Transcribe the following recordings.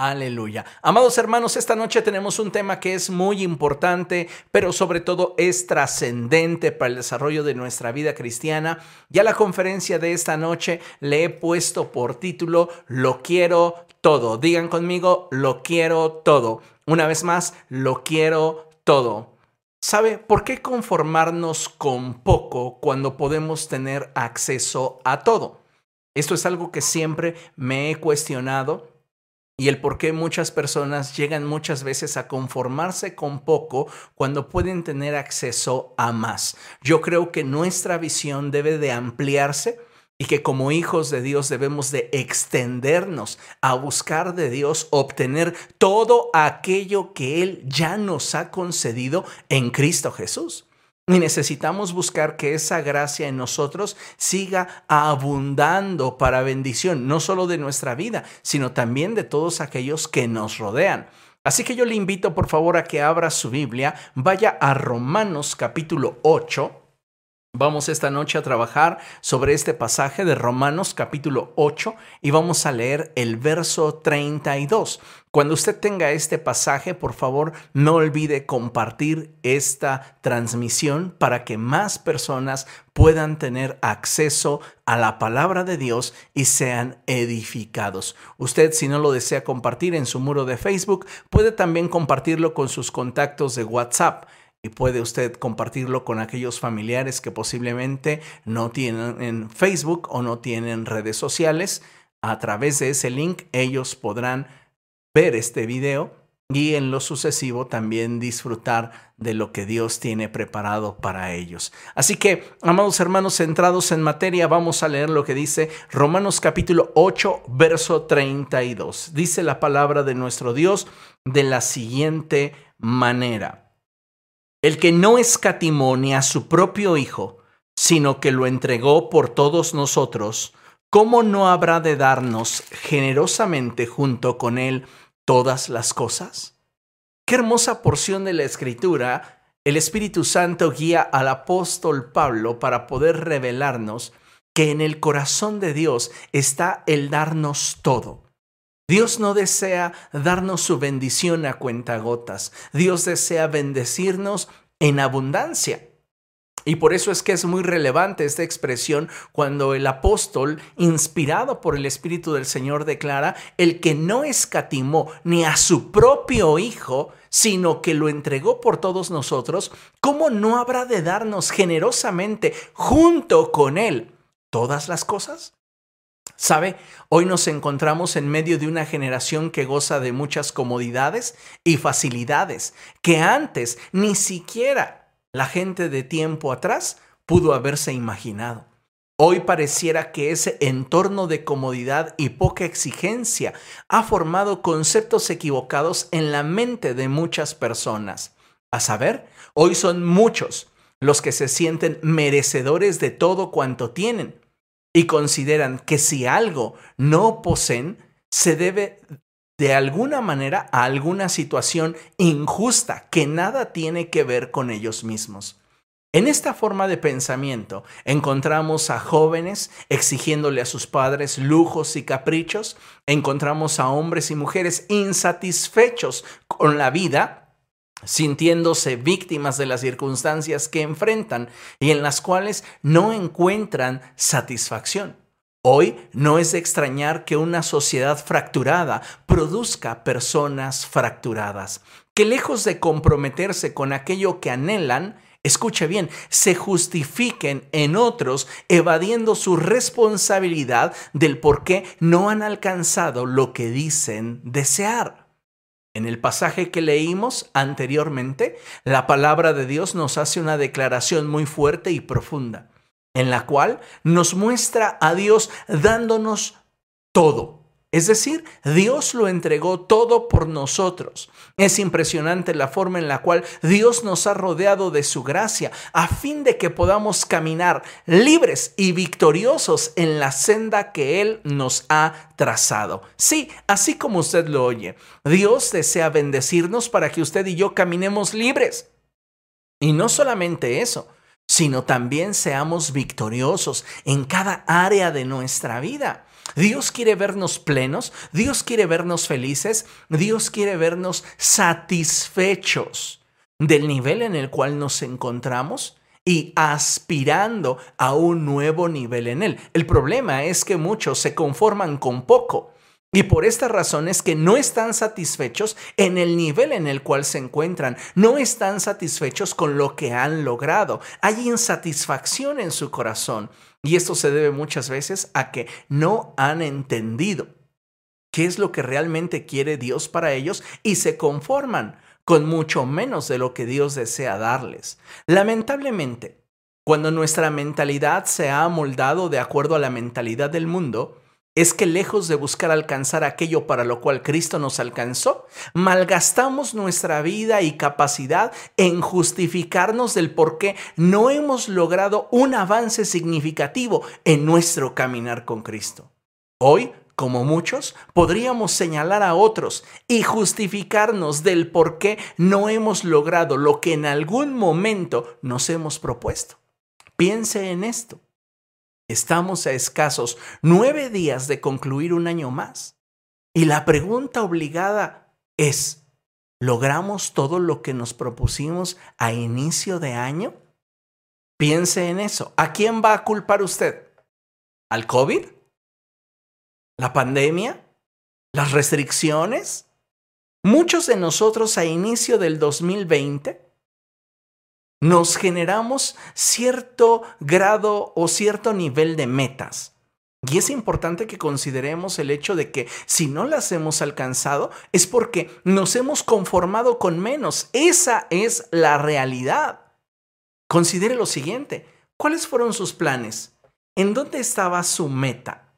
Aleluya. Amados hermanos, esta noche tenemos un tema que es muy importante, pero sobre todo es trascendente para el desarrollo de nuestra vida cristiana. Ya la conferencia de esta noche le he puesto por título Lo quiero todo. Digan conmigo, lo quiero todo. Una vez más, lo quiero todo. ¿Sabe por qué conformarnos con poco cuando podemos tener acceso a todo? Esto es algo que siempre me he cuestionado y el por qué muchas personas llegan muchas veces a conformarse con poco cuando pueden tener acceso a más. Yo creo que nuestra visión debe de ampliarse y que como hijos de Dios debemos de extendernos a buscar de Dios obtener todo aquello que Él ya nos ha concedido en Cristo Jesús. Y necesitamos buscar que esa gracia en nosotros siga abundando para bendición, no solo de nuestra vida, sino también de todos aquellos que nos rodean. Así que yo le invito por favor a que abra su Biblia, vaya a Romanos capítulo 8. Vamos esta noche a trabajar sobre este pasaje de Romanos capítulo 8 y vamos a leer el verso 32. Cuando usted tenga este pasaje, por favor, no olvide compartir esta transmisión para que más personas puedan tener acceso a la palabra de Dios y sean edificados. Usted, si no lo desea compartir en su muro de Facebook, puede también compartirlo con sus contactos de WhatsApp y puede usted compartirlo con aquellos familiares que posiblemente no tienen en Facebook o no tienen redes sociales. A través de ese link ellos podrán ver este video y en lo sucesivo también disfrutar de lo que Dios tiene preparado para ellos. Así que, amados hermanos, centrados en materia, vamos a leer lo que dice Romanos capítulo 8, verso 32. Dice la palabra de nuestro Dios de la siguiente manera. El que no escatimó ni a su propio Hijo, sino que lo entregó por todos nosotros, ¿cómo no habrá de darnos generosamente junto con Él todas las cosas? Qué hermosa porción de la escritura el Espíritu Santo guía al apóstol Pablo para poder revelarnos que en el corazón de Dios está el darnos todo. Dios no desea darnos su bendición a cuentagotas. Dios desea bendecirnos en abundancia. Y por eso es que es muy relevante esta expresión cuando el apóstol, inspirado por el Espíritu del Señor, declara, el que no escatimó ni a su propio Hijo, sino que lo entregó por todos nosotros, ¿cómo no habrá de darnos generosamente junto con Él todas las cosas? ¿Sabe? Hoy nos encontramos en medio de una generación que goza de muchas comodidades y facilidades que antes ni siquiera la gente de tiempo atrás pudo haberse imaginado. Hoy pareciera que ese entorno de comodidad y poca exigencia ha formado conceptos equivocados en la mente de muchas personas. A saber, hoy son muchos los que se sienten merecedores de todo cuanto tienen y consideran que si algo no poseen, se debe de alguna manera a alguna situación injusta que nada tiene que ver con ellos mismos. En esta forma de pensamiento encontramos a jóvenes exigiéndole a sus padres lujos y caprichos, encontramos a hombres y mujeres insatisfechos con la vida, sintiéndose víctimas de las circunstancias que enfrentan y en las cuales no encuentran satisfacción. Hoy no es de extrañar que una sociedad fracturada produzca personas fracturadas, que lejos de comprometerse con aquello que anhelan, escuche bien, se justifiquen en otros evadiendo su responsabilidad del por qué no han alcanzado lo que dicen desear. En el pasaje que leímos anteriormente, la palabra de Dios nos hace una declaración muy fuerte y profunda en la cual nos muestra a Dios dándonos todo. Es decir, Dios lo entregó todo por nosotros. Es impresionante la forma en la cual Dios nos ha rodeado de su gracia a fin de que podamos caminar libres y victoriosos en la senda que Él nos ha trazado. Sí, así como usted lo oye, Dios desea bendecirnos para que usted y yo caminemos libres. Y no solamente eso, sino también seamos victoriosos en cada área de nuestra vida. Dios quiere vernos plenos, Dios quiere vernos felices, Dios quiere vernos satisfechos del nivel en el cual nos encontramos y aspirando a un nuevo nivel en él. El problema es que muchos se conforman con poco y por esta razón es que no están satisfechos en el nivel en el cual se encuentran, no están satisfechos con lo que han logrado. Hay insatisfacción en su corazón y esto se debe muchas veces a que no han entendido qué es lo que realmente quiere Dios para ellos y se conforman con mucho menos de lo que Dios desea darles. Lamentablemente, cuando nuestra mentalidad se ha amoldado de acuerdo a la mentalidad del mundo, es que lejos de buscar alcanzar aquello para lo cual Cristo nos alcanzó, malgastamos nuestra vida y capacidad en justificarnos del por qué no hemos logrado un avance significativo en nuestro caminar con Cristo. Hoy, como muchos, podríamos señalar a otros y justificarnos del por qué no hemos logrado lo que en algún momento nos hemos propuesto. Piense en esto. Estamos a escasos nueve días de concluir un año más. Y la pregunta obligada es, ¿logramos todo lo que nos propusimos a inicio de año? Piense en eso. ¿A quién va a culpar usted? ¿Al COVID? ¿La pandemia? ¿Las restricciones? Muchos de nosotros a inicio del 2020 nos generamos cierto grado o cierto nivel de metas. Y es importante que consideremos el hecho de que si no las hemos alcanzado es porque nos hemos conformado con menos. Esa es la realidad. Considere lo siguiente. ¿Cuáles fueron sus planes? ¿En dónde estaba su meta?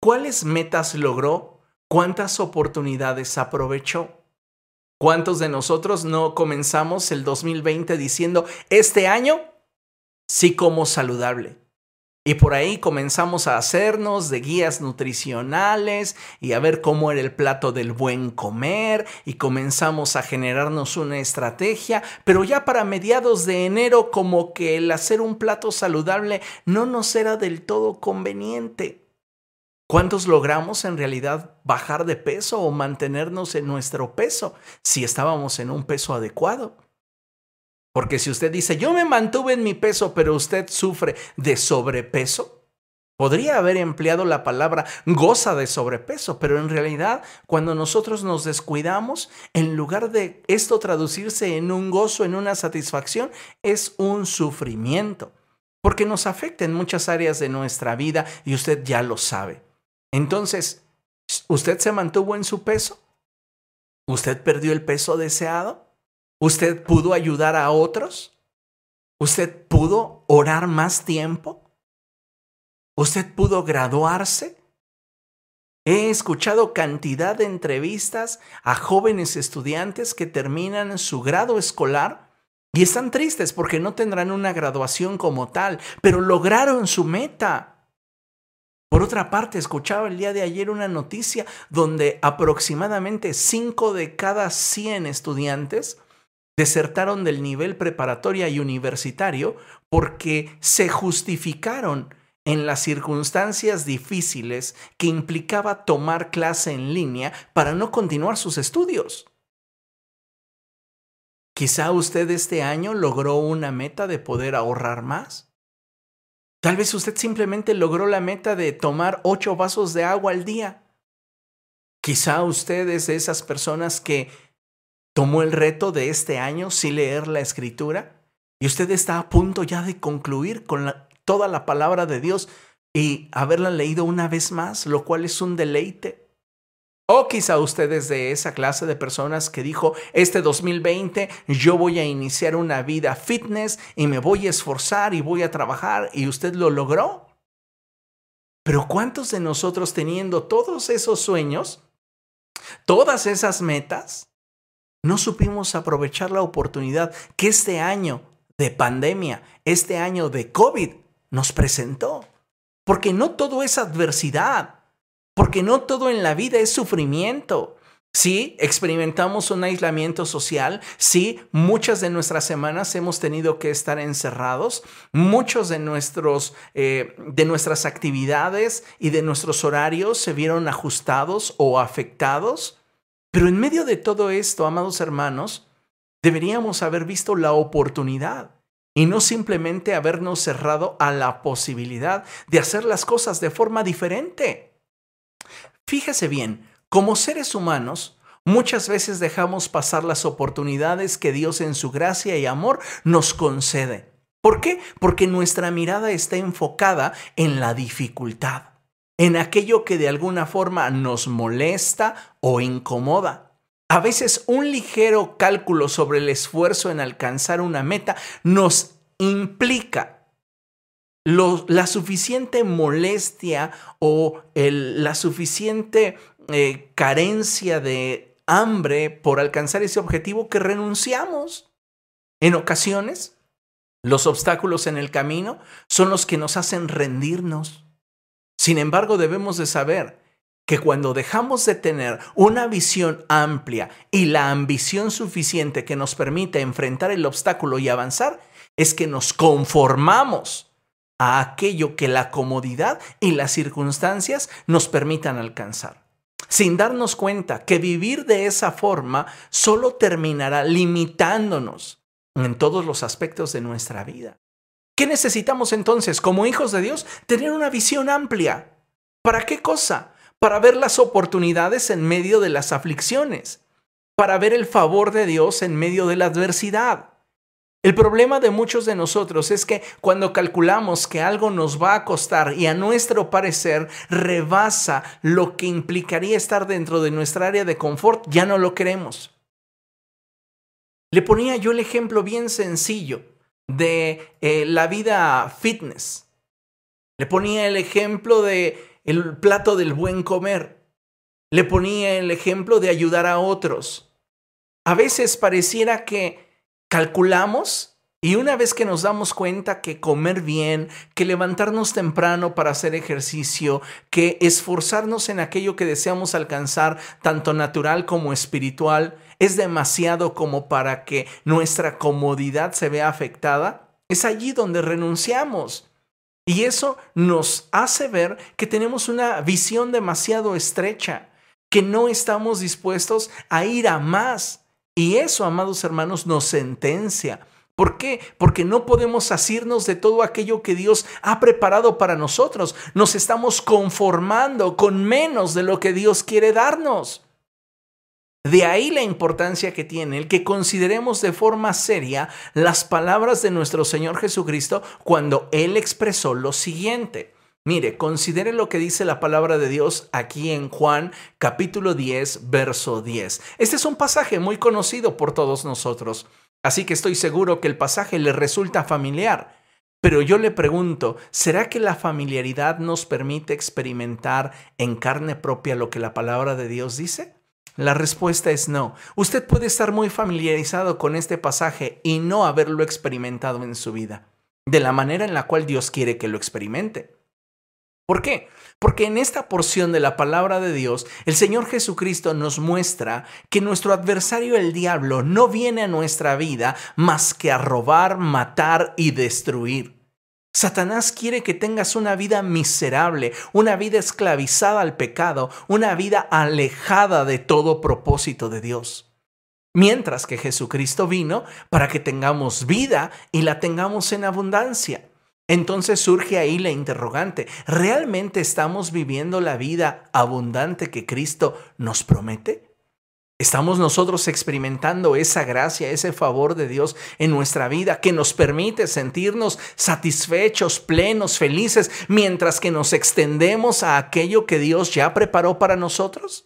¿Cuáles metas logró? ¿Cuántas oportunidades aprovechó? ¿Cuántos de nosotros no comenzamos el 2020 diciendo, este año sí como saludable? Y por ahí comenzamos a hacernos de guías nutricionales y a ver cómo era el plato del buen comer y comenzamos a generarnos una estrategia, pero ya para mediados de enero como que el hacer un plato saludable no nos era del todo conveniente. ¿Cuántos logramos en realidad bajar de peso o mantenernos en nuestro peso si estábamos en un peso adecuado? Porque si usted dice, yo me mantuve en mi peso, pero usted sufre de sobrepeso, podría haber empleado la palabra goza de sobrepeso, pero en realidad cuando nosotros nos descuidamos, en lugar de esto traducirse en un gozo, en una satisfacción, es un sufrimiento, porque nos afecta en muchas áreas de nuestra vida y usted ya lo sabe. Entonces, ¿usted se mantuvo en su peso? ¿Usted perdió el peso deseado? ¿Usted pudo ayudar a otros? ¿Usted pudo orar más tiempo? ¿Usted pudo graduarse? He escuchado cantidad de entrevistas a jóvenes estudiantes que terminan su grado escolar y están tristes porque no tendrán una graduación como tal, pero lograron su meta. Por otra parte, escuchaba el día de ayer una noticia donde aproximadamente 5 de cada 100 estudiantes desertaron del nivel preparatoria y universitario porque se justificaron en las circunstancias difíciles que implicaba tomar clase en línea para no continuar sus estudios. Quizá usted este año logró una meta de poder ahorrar más. Tal vez usted simplemente logró la meta de tomar ocho vasos de agua al día. Quizá usted es de esas personas que tomó el reto de este año sin leer la escritura y usted está a punto ya de concluir con toda la palabra de Dios y haberla leído una vez más, lo cual es un deleite. O quizá usted es de esa clase de personas que dijo, este 2020 yo voy a iniciar una vida fitness y me voy a esforzar y voy a trabajar y usted lo logró. Pero ¿cuántos de nosotros teniendo todos esos sueños, todas esas metas, no supimos aprovechar la oportunidad que este año de pandemia, este año de COVID nos presentó? Porque no todo es adversidad. Porque no todo en la vida es sufrimiento. Sí, experimentamos un aislamiento social. Sí, muchas de nuestras semanas hemos tenido que estar encerrados. Muchos de, nuestros, eh, de nuestras actividades y de nuestros horarios se vieron ajustados o afectados. Pero en medio de todo esto, amados hermanos, deberíamos haber visto la oportunidad y no simplemente habernos cerrado a la posibilidad de hacer las cosas de forma diferente. Fíjese bien, como seres humanos, muchas veces dejamos pasar las oportunidades que Dios en su gracia y amor nos concede. ¿Por qué? Porque nuestra mirada está enfocada en la dificultad, en aquello que de alguna forma nos molesta o incomoda. A veces un ligero cálculo sobre el esfuerzo en alcanzar una meta nos implica la suficiente molestia o la suficiente eh, carencia de hambre por alcanzar ese objetivo que renunciamos. En ocasiones, los obstáculos en el camino son los que nos hacen rendirnos. Sin embargo, debemos de saber que cuando dejamos de tener una visión amplia y la ambición suficiente que nos permite enfrentar el obstáculo y avanzar, es que nos conformamos a aquello que la comodidad y las circunstancias nos permitan alcanzar sin darnos cuenta que vivir de esa forma solo terminará limitándonos en todos los aspectos de nuestra vida. ¿Qué necesitamos entonces como hijos de Dios? Tener una visión amplia. ¿Para qué cosa? Para ver las oportunidades en medio de las aflicciones, para ver el favor de Dios en medio de la adversidad. El problema de muchos de nosotros es que cuando calculamos que algo nos va a costar y a nuestro parecer rebasa lo que implicaría estar dentro de nuestra área de confort, ya no lo queremos. Le ponía yo el ejemplo bien sencillo de eh, la vida fitness. Le ponía el ejemplo de el plato del buen comer. Le ponía el ejemplo de ayudar a otros. A veces pareciera que calculamos y una vez que nos damos cuenta que comer bien, que levantarnos temprano para hacer ejercicio, que esforzarnos en aquello que deseamos alcanzar, tanto natural como espiritual, es demasiado como para que nuestra comodidad se vea afectada, es allí donde renunciamos. Y eso nos hace ver que tenemos una visión demasiado estrecha, que no estamos dispuestos a ir a más. Y eso, amados hermanos, nos sentencia. ¿Por qué? Porque no podemos asirnos de todo aquello que Dios ha preparado para nosotros. Nos estamos conformando con menos de lo que Dios quiere darnos. De ahí la importancia que tiene el que consideremos de forma seria las palabras de nuestro Señor Jesucristo cuando Él expresó lo siguiente. Mire, considere lo que dice la palabra de Dios aquí en Juan capítulo 10, verso 10. Este es un pasaje muy conocido por todos nosotros, así que estoy seguro que el pasaje le resulta familiar. Pero yo le pregunto, ¿será que la familiaridad nos permite experimentar en carne propia lo que la palabra de Dios dice? La respuesta es no. Usted puede estar muy familiarizado con este pasaje y no haberlo experimentado en su vida, de la manera en la cual Dios quiere que lo experimente. ¿Por qué? Porque en esta porción de la palabra de Dios, el Señor Jesucristo nos muestra que nuestro adversario el diablo no viene a nuestra vida más que a robar, matar y destruir. Satanás quiere que tengas una vida miserable, una vida esclavizada al pecado, una vida alejada de todo propósito de Dios. Mientras que Jesucristo vino para que tengamos vida y la tengamos en abundancia. Entonces surge ahí la interrogante, ¿realmente estamos viviendo la vida abundante que Cristo nos promete? ¿Estamos nosotros experimentando esa gracia, ese favor de Dios en nuestra vida que nos permite sentirnos satisfechos, plenos, felices, mientras que nos extendemos a aquello que Dios ya preparó para nosotros?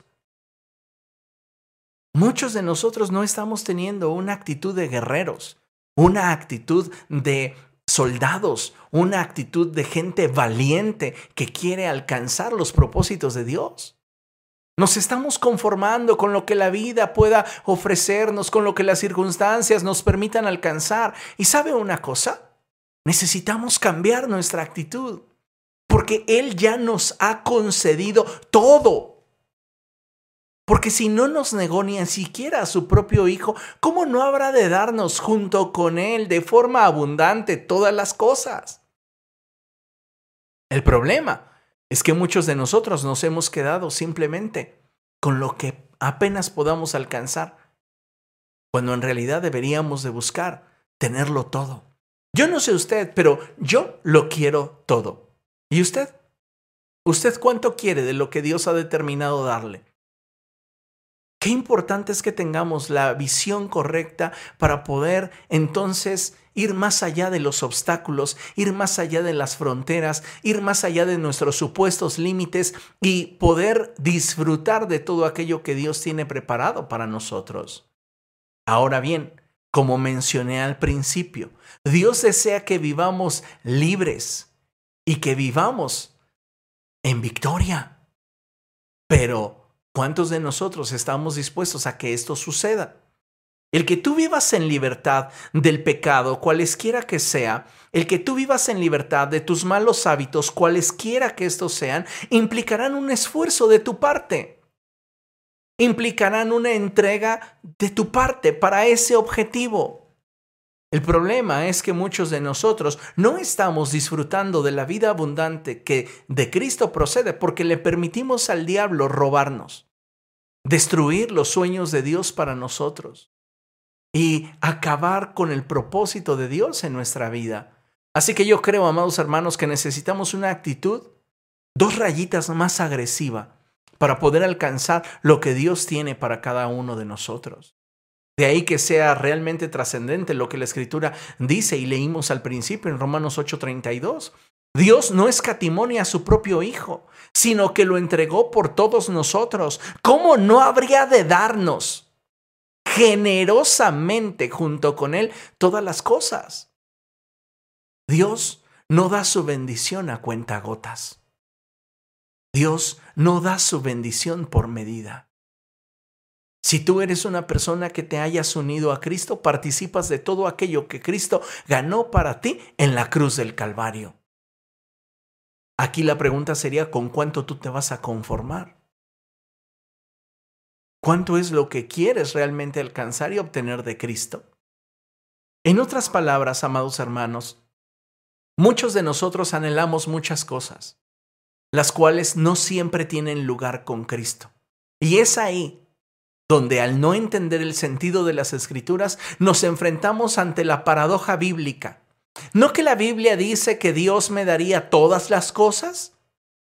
Muchos de nosotros no estamos teniendo una actitud de guerreros, una actitud de soldados, una actitud de gente valiente que quiere alcanzar los propósitos de Dios. Nos estamos conformando con lo que la vida pueda ofrecernos, con lo que las circunstancias nos permitan alcanzar. ¿Y sabe una cosa? Necesitamos cambiar nuestra actitud, porque Él ya nos ha concedido todo. Porque si no nos negó ni siquiera a su propio Hijo, ¿cómo no habrá de darnos junto con Él de forma abundante todas las cosas? El problema es que muchos de nosotros nos hemos quedado simplemente con lo que apenas podamos alcanzar, cuando en realidad deberíamos de buscar tenerlo todo. Yo no sé usted, pero yo lo quiero todo. ¿Y usted? ¿Usted cuánto quiere de lo que Dios ha determinado darle? Qué importante es que tengamos la visión correcta para poder entonces ir más allá de los obstáculos, ir más allá de las fronteras, ir más allá de nuestros supuestos límites y poder disfrutar de todo aquello que Dios tiene preparado para nosotros. Ahora bien, como mencioné al principio, Dios desea que vivamos libres y que vivamos en victoria. Pero ¿Cuántos de nosotros estamos dispuestos a que esto suceda? El que tú vivas en libertad del pecado, cualesquiera que sea, el que tú vivas en libertad de tus malos hábitos, cualesquiera que estos sean, implicarán un esfuerzo de tu parte. Implicarán una entrega de tu parte para ese objetivo. El problema es que muchos de nosotros no estamos disfrutando de la vida abundante que de Cristo procede porque le permitimos al diablo robarnos, destruir los sueños de Dios para nosotros y acabar con el propósito de Dios en nuestra vida. Así que yo creo, amados hermanos, que necesitamos una actitud dos rayitas más agresiva para poder alcanzar lo que Dios tiene para cada uno de nosotros. De ahí que sea realmente trascendente lo que la escritura dice y leímos al principio en Romanos 8:32. Dios no escatimó ni a su propio Hijo, sino que lo entregó por todos nosotros. ¿Cómo no habría de darnos generosamente junto con Él todas las cosas? Dios no da su bendición a cuenta gotas. Dios no da su bendición por medida. Si tú eres una persona que te hayas unido a Cristo, participas de todo aquello que Cristo ganó para ti en la cruz del Calvario. Aquí la pregunta sería, ¿con cuánto tú te vas a conformar? ¿Cuánto es lo que quieres realmente alcanzar y obtener de Cristo? En otras palabras, amados hermanos, muchos de nosotros anhelamos muchas cosas, las cuales no siempre tienen lugar con Cristo. Y es ahí donde al no entender el sentido de las escrituras nos enfrentamos ante la paradoja bíblica. ¿No que la Biblia dice que Dios me daría todas las cosas?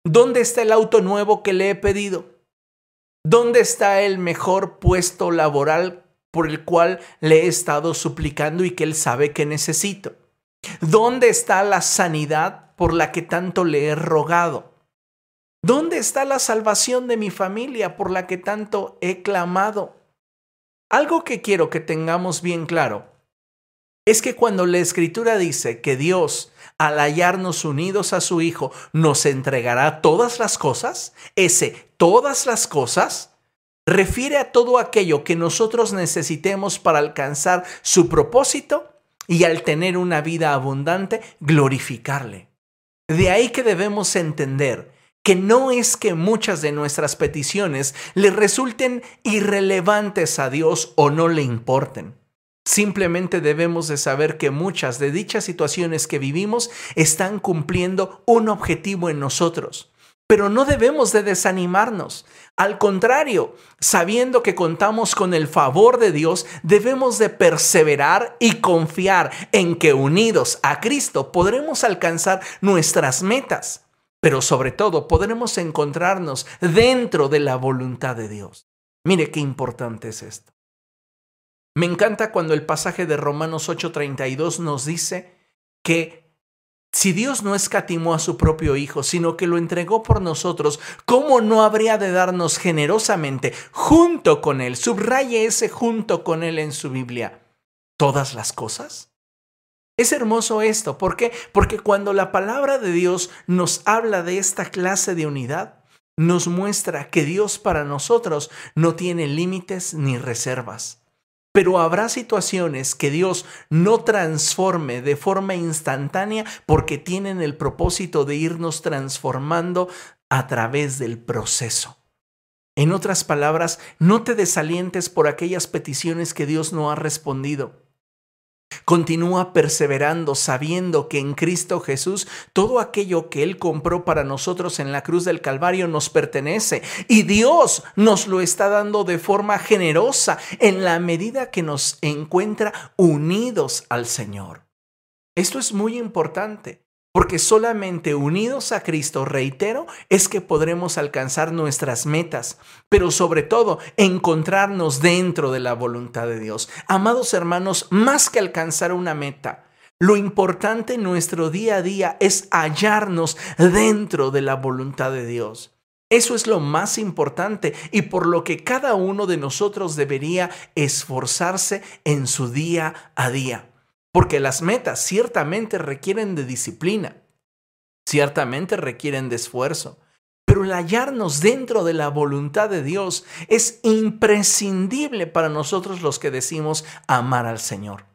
¿Dónde está el auto nuevo que le he pedido? ¿Dónde está el mejor puesto laboral por el cual le he estado suplicando y que Él sabe que necesito? ¿Dónde está la sanidad por la que tanto le he rogado? ¿Dónde está la salvación de mi familia por la que tanto he clamado? Algo que quiero que tengamos bien claro es que cuando la escritura dice que Dios, al hallarnos unidos a su Hijo, nos entregará todas las cosas, ese todas las cosas refiere a todo aquello que nosotros necesitemos para alcanzar su propósito y al tener una vida abundante, glorificarle. De ahí que debemos entender que no es que muchas de nuestras peticiones le resulten irrelevantes a Dios o no le importen. Simplemente debemos de saber que muchas de dichas situaciones que vivimos están cumpliendo un objetivo en nosotros. Pero no debemos de desanimarnos. Al contrario, sabiendo que contamos con el favor de Dios, debemos de perseverar y confiar en que unidos a Cristo podremos alcanzar nuestras metas pero sobre todo podremos encontrarnos dentro de la voluntad de Dios. Mire qué importante es esto. Me encanta cuando el pasaje de Romanos 8:32 nos dice que si Dios no escatimó a su propio Hijo, sino que lo entregó por nosotros, ¿cómo no habría de darnos generosamente junto con Él? Subraye ese junto con Él en su Biblia. ¿Todas las cosas? Es hermoso esto, ¿por qué? Porque cuando la palabra de Dios nos habla de esta clase de unidad, nos muestra que Dios para nosotros no tiene límites ni reservas. Pero habrá situaciones que Dios no transforme de forma instantánea porque tienen el propósito de irnos transformando a través del proceso. En otras palabras, no te desalientes por aquellas peticiones que Dios no ha respondido. Continúa perseverando sabiendo que en Cristo Jesús todo aquello que Él compró para nosotros en la cruz del Calvario nos pertenece y Dios nos lo está dando de forma generosa en la medida que nos encuentra unidos al Señor. Esto es muy importante. Porque solamente unidos a Cristo, reitero, es que podremos alcanzar nuestras metas, pero sobre todo encontrarnos dentro de la voluntad de Dios. Amados hermanos, más que alcanzar una meta, lo importante en nuestro día a día es hallarnos dentro de la voluntad de Dios. Eso es lo más importante y por lo que cada uno de nosotros debería esforzarse en su día a día. Porque las metas ciertamente requieren de disciplina, ciertamente requieren de esfuerzo, pero el hallarnos dentro de la voluntad de Dios es imprescindible para nosotros los que decimos amar al Señor.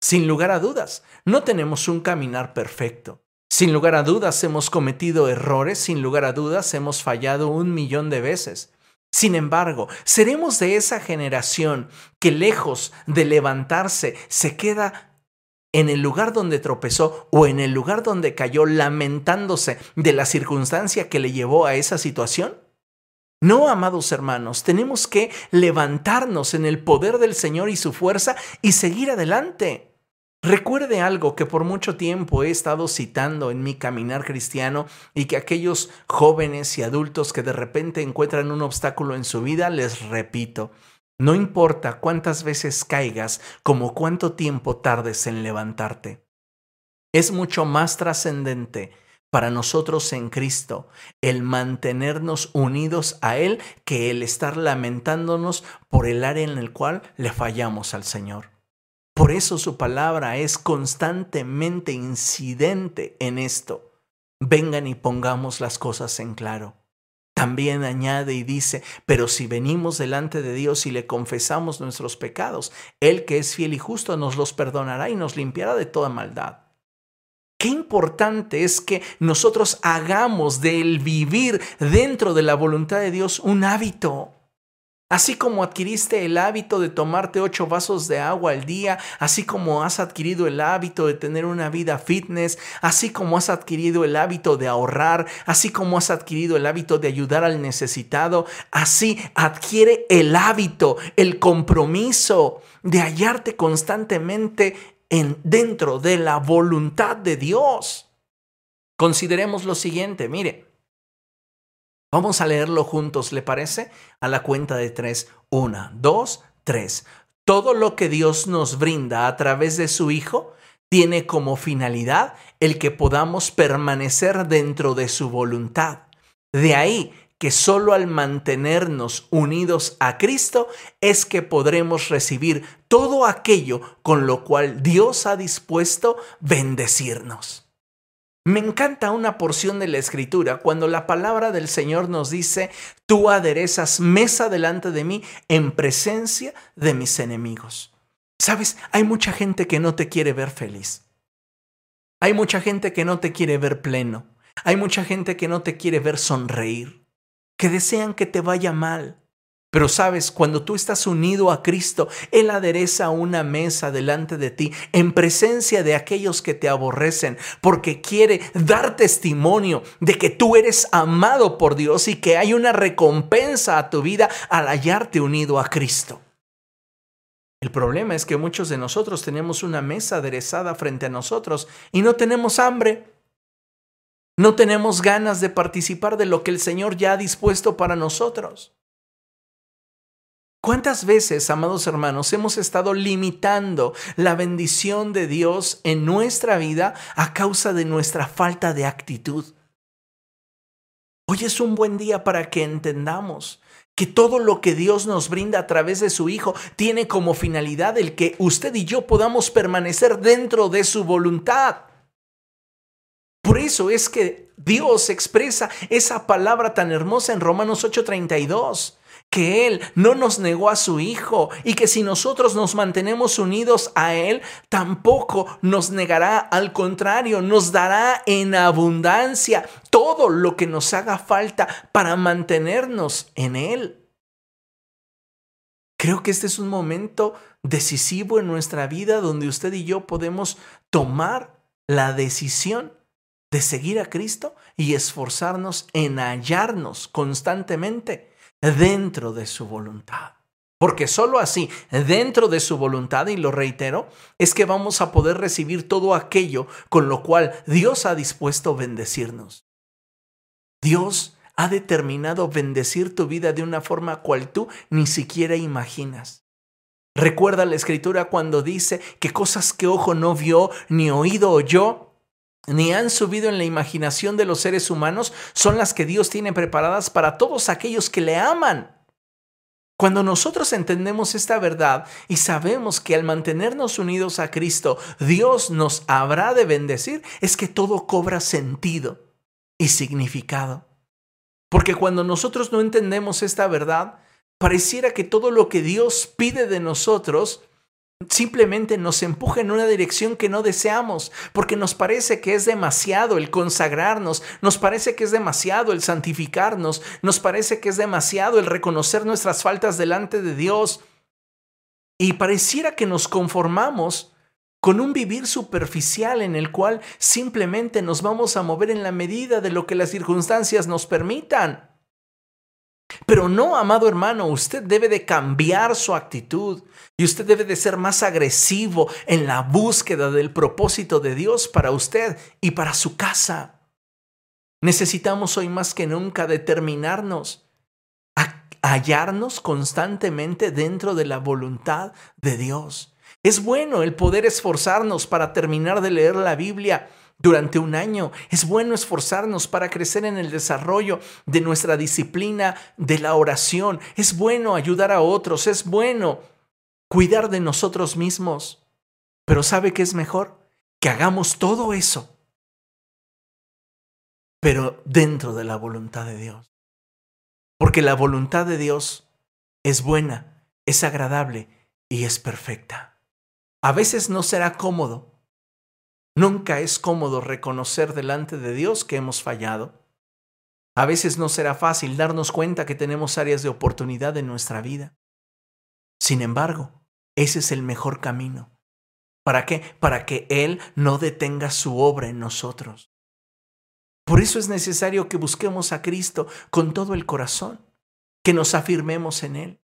Sin lugar a dudas, no tenemos un caminar perfecto. Sin lugar a dudas hemos cometido errores, sin lugar a dudas hemos fallado un millón de veces. Sin embargo, seremos de esa generación que lejos de levantarse se queda en el lugar donde tropezó o en el lugar donde cayó lamentándose de la circunstancia que le llevó a esa situación? No, amados hermanos, tenemos que levantarnos en el poder del Señor y su fuerza y seguir adelante. Recuerde algo que por mucho tiempo he estado citando en mi caminar cristiano y que aquellos jóvenes y adultos que de repente encuentran un obstáculo en su vida les repito. No importa cuántas veces caigas, como cuánto tiempo tardes en levantarte. Es mucho más trascendente para nosotros en Cristo el mantenernos unidos a Él que el estar lamentándonos por el área en el cual le fallamos al Señor. Por eso su palabra es constantemente incidente en esto. Vengan y pongamos las cosas en claro. También añade y dice, pero si venimos delante de Dios y le confesamos nuestros pecados, Él que es fiel y justo nos los perdonará y nos limpiará de toda maldad. Qué importante es que nosotros hagamos del vivir dentro de la voluntad de Dios un hábito. Así como adquiriste el hábito de tomarte ocho vasos de agua al día, así como has adquirido el hábito de tener una vida fitness, así como has adquirido el hábito de ahorrar, así como has adquirido el hábito de ayudar al necesitado, así adquiere el hábito, el compromiso de hallarte constantemente en, dentro de la voluntad de Dios. Consideremos lo siguiente, mire, Vamos a leerlo juntos, ¿le parece? A la cuenta de tres. Una, dos, tres. Todo lo que Dios nos brinda a través de su Hijo tiene como finalidad el que podamos permanecer dentro de su voluntad. De ahí que solo al mantenernos unidos a Cristo es que podremos recibir todo aquello con lo cual Dios ha dispuesto bendecirnos. Me encanta una porción de la escritura cuando la palabra del Señor nos dice, tú aderezas mesa delante de mí en presencia de mis enemigos. Sabes, hay mucha gente que no te quiere ver feliz. Hay mucha gente que no te quiere ver pleno. Hay mucha gente que no te quiere ver sonreír, que desean que te vaya mal. Pero sabes, cuando tú estás unido a Cristo, Él adereza una mesa delante de ti en presencia de aquellos que te aborrecen, porque quiere dar testimonio de que tú eres amado por Dios y que hay una recompensa a tu vida al hallarte unido a Cristo. El problema es que muchos de nosotros tenemos una mesa aderezada frente a nosotros y no tenemos hambre. No tenemos ganas de participar de lo que el Señor ya ha dispuesto para nosotros. ¿Cuántas veces, amados hermanos, hemos estado limitando la bendición de Dios en nuestra vida a causa de nuestra falta de actitud? Hoy es un buen día para que entendamos que todo lo que Dios nos brinda a través de su Hijo tiene como finalidad el que usted y yo podamos permanecer dentro de su voluntad. Por eso es que Dios expresa esa palabra tan hermosa en Romanos 8:32 que Él no nos negó a su Hijo y que si nosotros nos mantenemos unidos a Él, tampoco nos negará, al contrario, nos dará en abundancia todo lo que nos haga falta para mantenernos en Él. Creo que este es un momento decisivo en nuestra vida donde usted y yo podemos tomar la decisión de seguir a Cristo y esforzarnos en hallarnos constantemente dentro de su voluntad. Porque sólo así, dentro de su voluntad, y lo reitero, es que vamos a poder recibir todo aquello con lo cual Dios ha dispuesto bendecirnos. Dios ha determinado bendecir tu vida de una forma cual tú ni siquiera imaginas. Recuerda la escritura cuando dice que cosas que ojo no vio, ni oído oyó, ni han subido en la imaginación de los seres humanos, son las que Dios tiene preparadas para todos aquellos que le aman. Cuando nosotros entendemos esta verdad y sabemos que al mantenernos unidos a Cristo, Dios nos habrá de bendecir, es que todo cobra sentido y significado. Porque cuando nosotros no entendemos esta verdad, pareciera que todo lo que Dios pide de nosotros simplemente nos empuja en una dirección que no deseamos, porque nos parece que es demasiado el consagrarnos, nos parece que es demasiado el santificarnos, nos parece que es demasiado el reconocer nuestras faltas delante de Dios. Y pareciera que nos conformamos con un vivir superficial en el cual simplemente nos vamos a mover en la medida de lo que las circunstancias nos permitan. Pero no, amado hermano, usted debe de cambiar su actitud y usted debe de ser más agresivo en la búsqueda del propósito de Dios para usted y para su casa. Necesitamos hoy más que nunca determinarnos a hallarnos constantemente dentro de la voluntad de Dios. Es bueno el poder esforzarnos para terminar de leer la Biblia durante un año. Es bueno esforzarnos para crecer en el desarrollo de nuestra disciplina de la oración. Es bueno ayudar a otros. Es bueno cuidar de nosotros mismos. Pero ¿sabe qué es mejor? Que hagamos todo eso, pero dentro de la voluntad de Dios. Porque la voluntad de Dios es buena, es agradable y es perfecta. A veces no será cómodo, Nunca es cómodo reconocer delante de Dios que hemos fallado. A veces no será fácil darnos cuenta que tenemos áreas de oportunidad en nuestra vida. Sin embargo, ese es el mejor camino. ¿Para qué? Para que Él no detenga su obra en nosotros. Por eso es necesario que busquemos a Cristo con todo el corazón, que nos afirmemos en Él,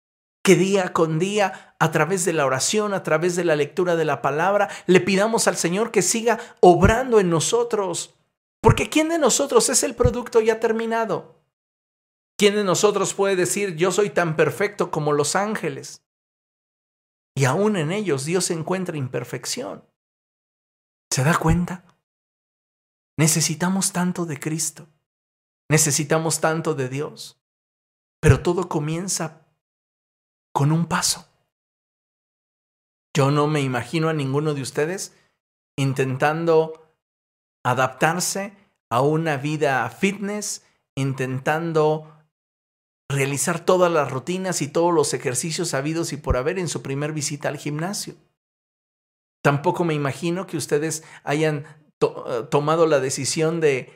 que día con día, a través de la oración, a través de la lectura de la palabra, le pidamos al Señor que siga obrando en nosotros. Porque ¿quién de nosotros es el producto ya terminado? ¿Quién de nosotros puede decir, yo soy tan perfecto como los ángeles? Y aún en ellos Dios encuentra imperfección. ¿Se da cuenta? Necesitamos tanto de Cristo. Necesitamos tanto de Dios. Pero todo comienza con un paso. Yo no me imagino a ninguno de ustedes intentando adaptarse a una vida fitness, intentando realizar todas las rutinas y todos los ejercicios habidos y por haber en su primer visita al gimnasio. Tampoco me imagino que ustedes hayan eh, tomado la decisión de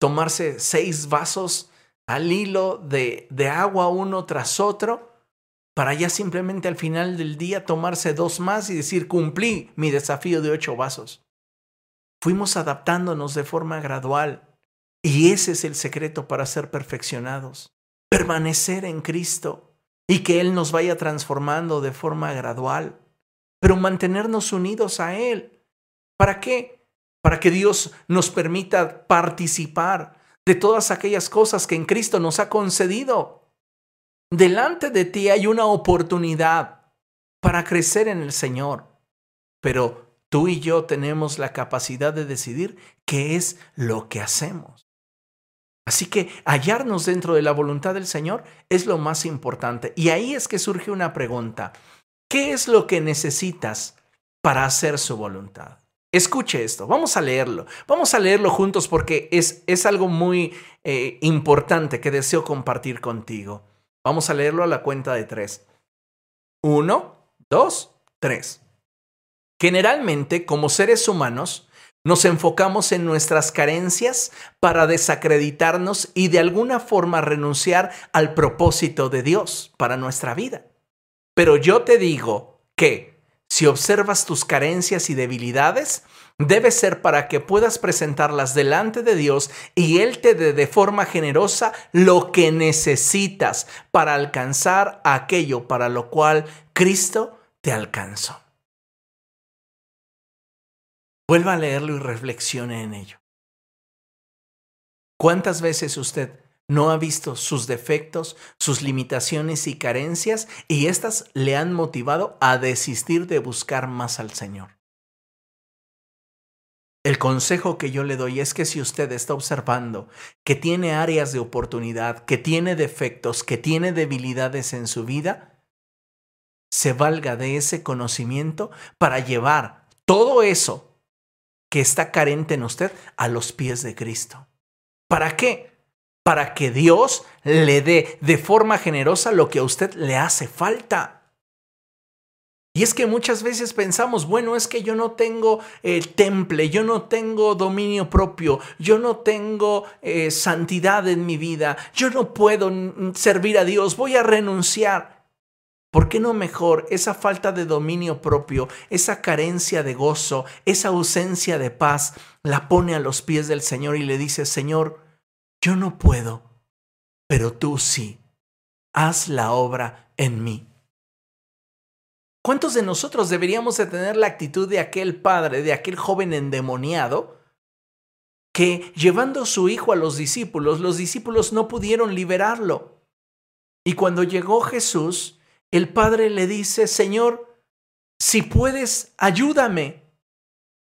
tomarse seis vasos al hilo de, de agua uno tras otro para ya simplemente al final del día tomarse dos más y decir, cumplí mi desafío de ocho vasos. Fuimos adaptándonos de forma gradual y ese es el secreto para ser perfeccionados. Permanecer en Cristo y que Él nos vaya transformando de forma gradual, pero mantenernos unidos a Él. ¿Para qué? Para que Dios nos permita participar de todas aquellas cosas que en Cristo nos ha concedido. Delante de ti hay una oportunidad para crecer en el Señor, pero tú y yo tenemos la capacidad de decidir qué es lo que hacemos. Así que hallarnos dentro de la voluntad del Señor es lo más importante. Y ahí es que surge una pregunta. ¿Qué es lo que necesitas para hacer su voluntad? Escuche esto, vamos a leerlo, vamos a leerlo juntos porque es, es algo muy eh, importante que deseo compartir contigo. Vamos a leerlo a la cuenta de tres. Uno, dos, tres. Generalmente, como seres humanos, nos enfocamos en nuestras carencias para desacreditarnos y de alguna forma renunciar al propósito de Dios para nuestra vida. Pero yo te digo que si observas tus carencias y debilidades, debe ser para que puedas presentarlas delante de Dios y Él te dé de forma generosa lo que necesitas para alcanzar aquello para lo cual Cristo te alcanzó. Vuelva a leerlo y reflexione en ello. ¿Cuántas veces usted no ha visto sus defectos, sus limitaciones y carencias y éstas le han motivado a desistir de buscar más al Señor? El consejo que yo le doy es que si usted está observando que tiene áreas de oportunidad, que tiene defectos, que tiene debilidades en su vida, se valga de ese conocimiento para llevar todo eso que está carente en usted a los pies de Cristo. ¿Para qué? Para que Dios le dé de forma generosa lo que a usted le hace falta. Y es que muchas veces pensamos, bueno, es que yo no tengo el eh, temple, yo no tengo dominio propio, yo no tengo eh, santidad en mi vida, yo no puedo servir a Dios, voy a renunciar. ¿Por qué no mejor esa falta de dominio propio, esa carencia de gozo, esa ausencia de paz, la pone a los pies del Señor y le dice, Señor, yo no puedo, pero tú sí, haz la obra en mí. ¿Cuántos de nosotros deberíamos de tener la actitud de aquel padre, de aquel joven endemoniado, que llevando su hijo a los discípulos, los discípulos no pudieron liberarlo? Y cuando llegó Jesús, el padre le dice, Señor, si puedes, ayúdame.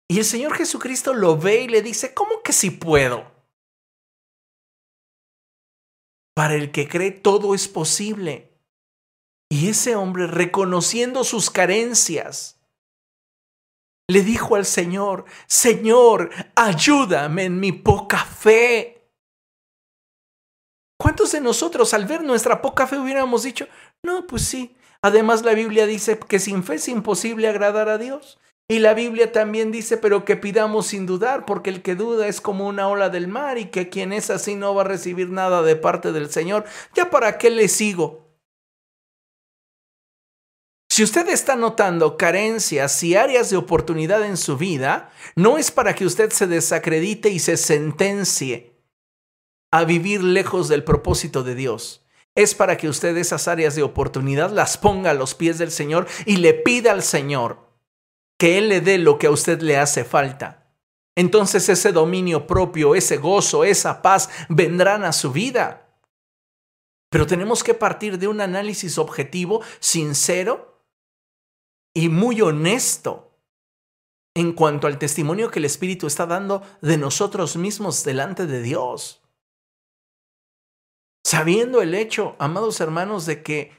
Y el Señor Jesucristo lo ve y le dice, ¿cómo que si puedo? Para el que cree todo es posible. Y ese hombre, reconociendo sus carencias, le dijo al Señor, Señor, ayúdame en mi poca fe. ¿Cuántos de nosotros al ver nuestra poca fe hubiéramos dicho, no, pues sí. Además la Biblia dice que sin fe es imposible agradar a Dios. Y la Biblia también dice, pero que pidamos sin dudar, porque el que duda es como una ola del mar y que quien es así no va a recibir nada de parte del Señor. ¿Ya para qué le sigo? Si usted está notando carencias y áreas de oportunidad en su vida, no es para que usted se desacredite y se sentencie a vivir lejos del propósito de Dios es para que usted esas áreas de oportunidad las ponga a los pies del Señor y le pida al Señor que Él le dé lo que a usted le hace falta. Entonces ese dominio propio, ese gozo, esa paz vendrán a su vida. Pero tenemos que partir de un análisis objetivo, sincero y muy honesto en cuanto al testimonio que el Espíritu está dando de nosotros mismos delante de Dios sabiendo el hecho, amados hermanos, de que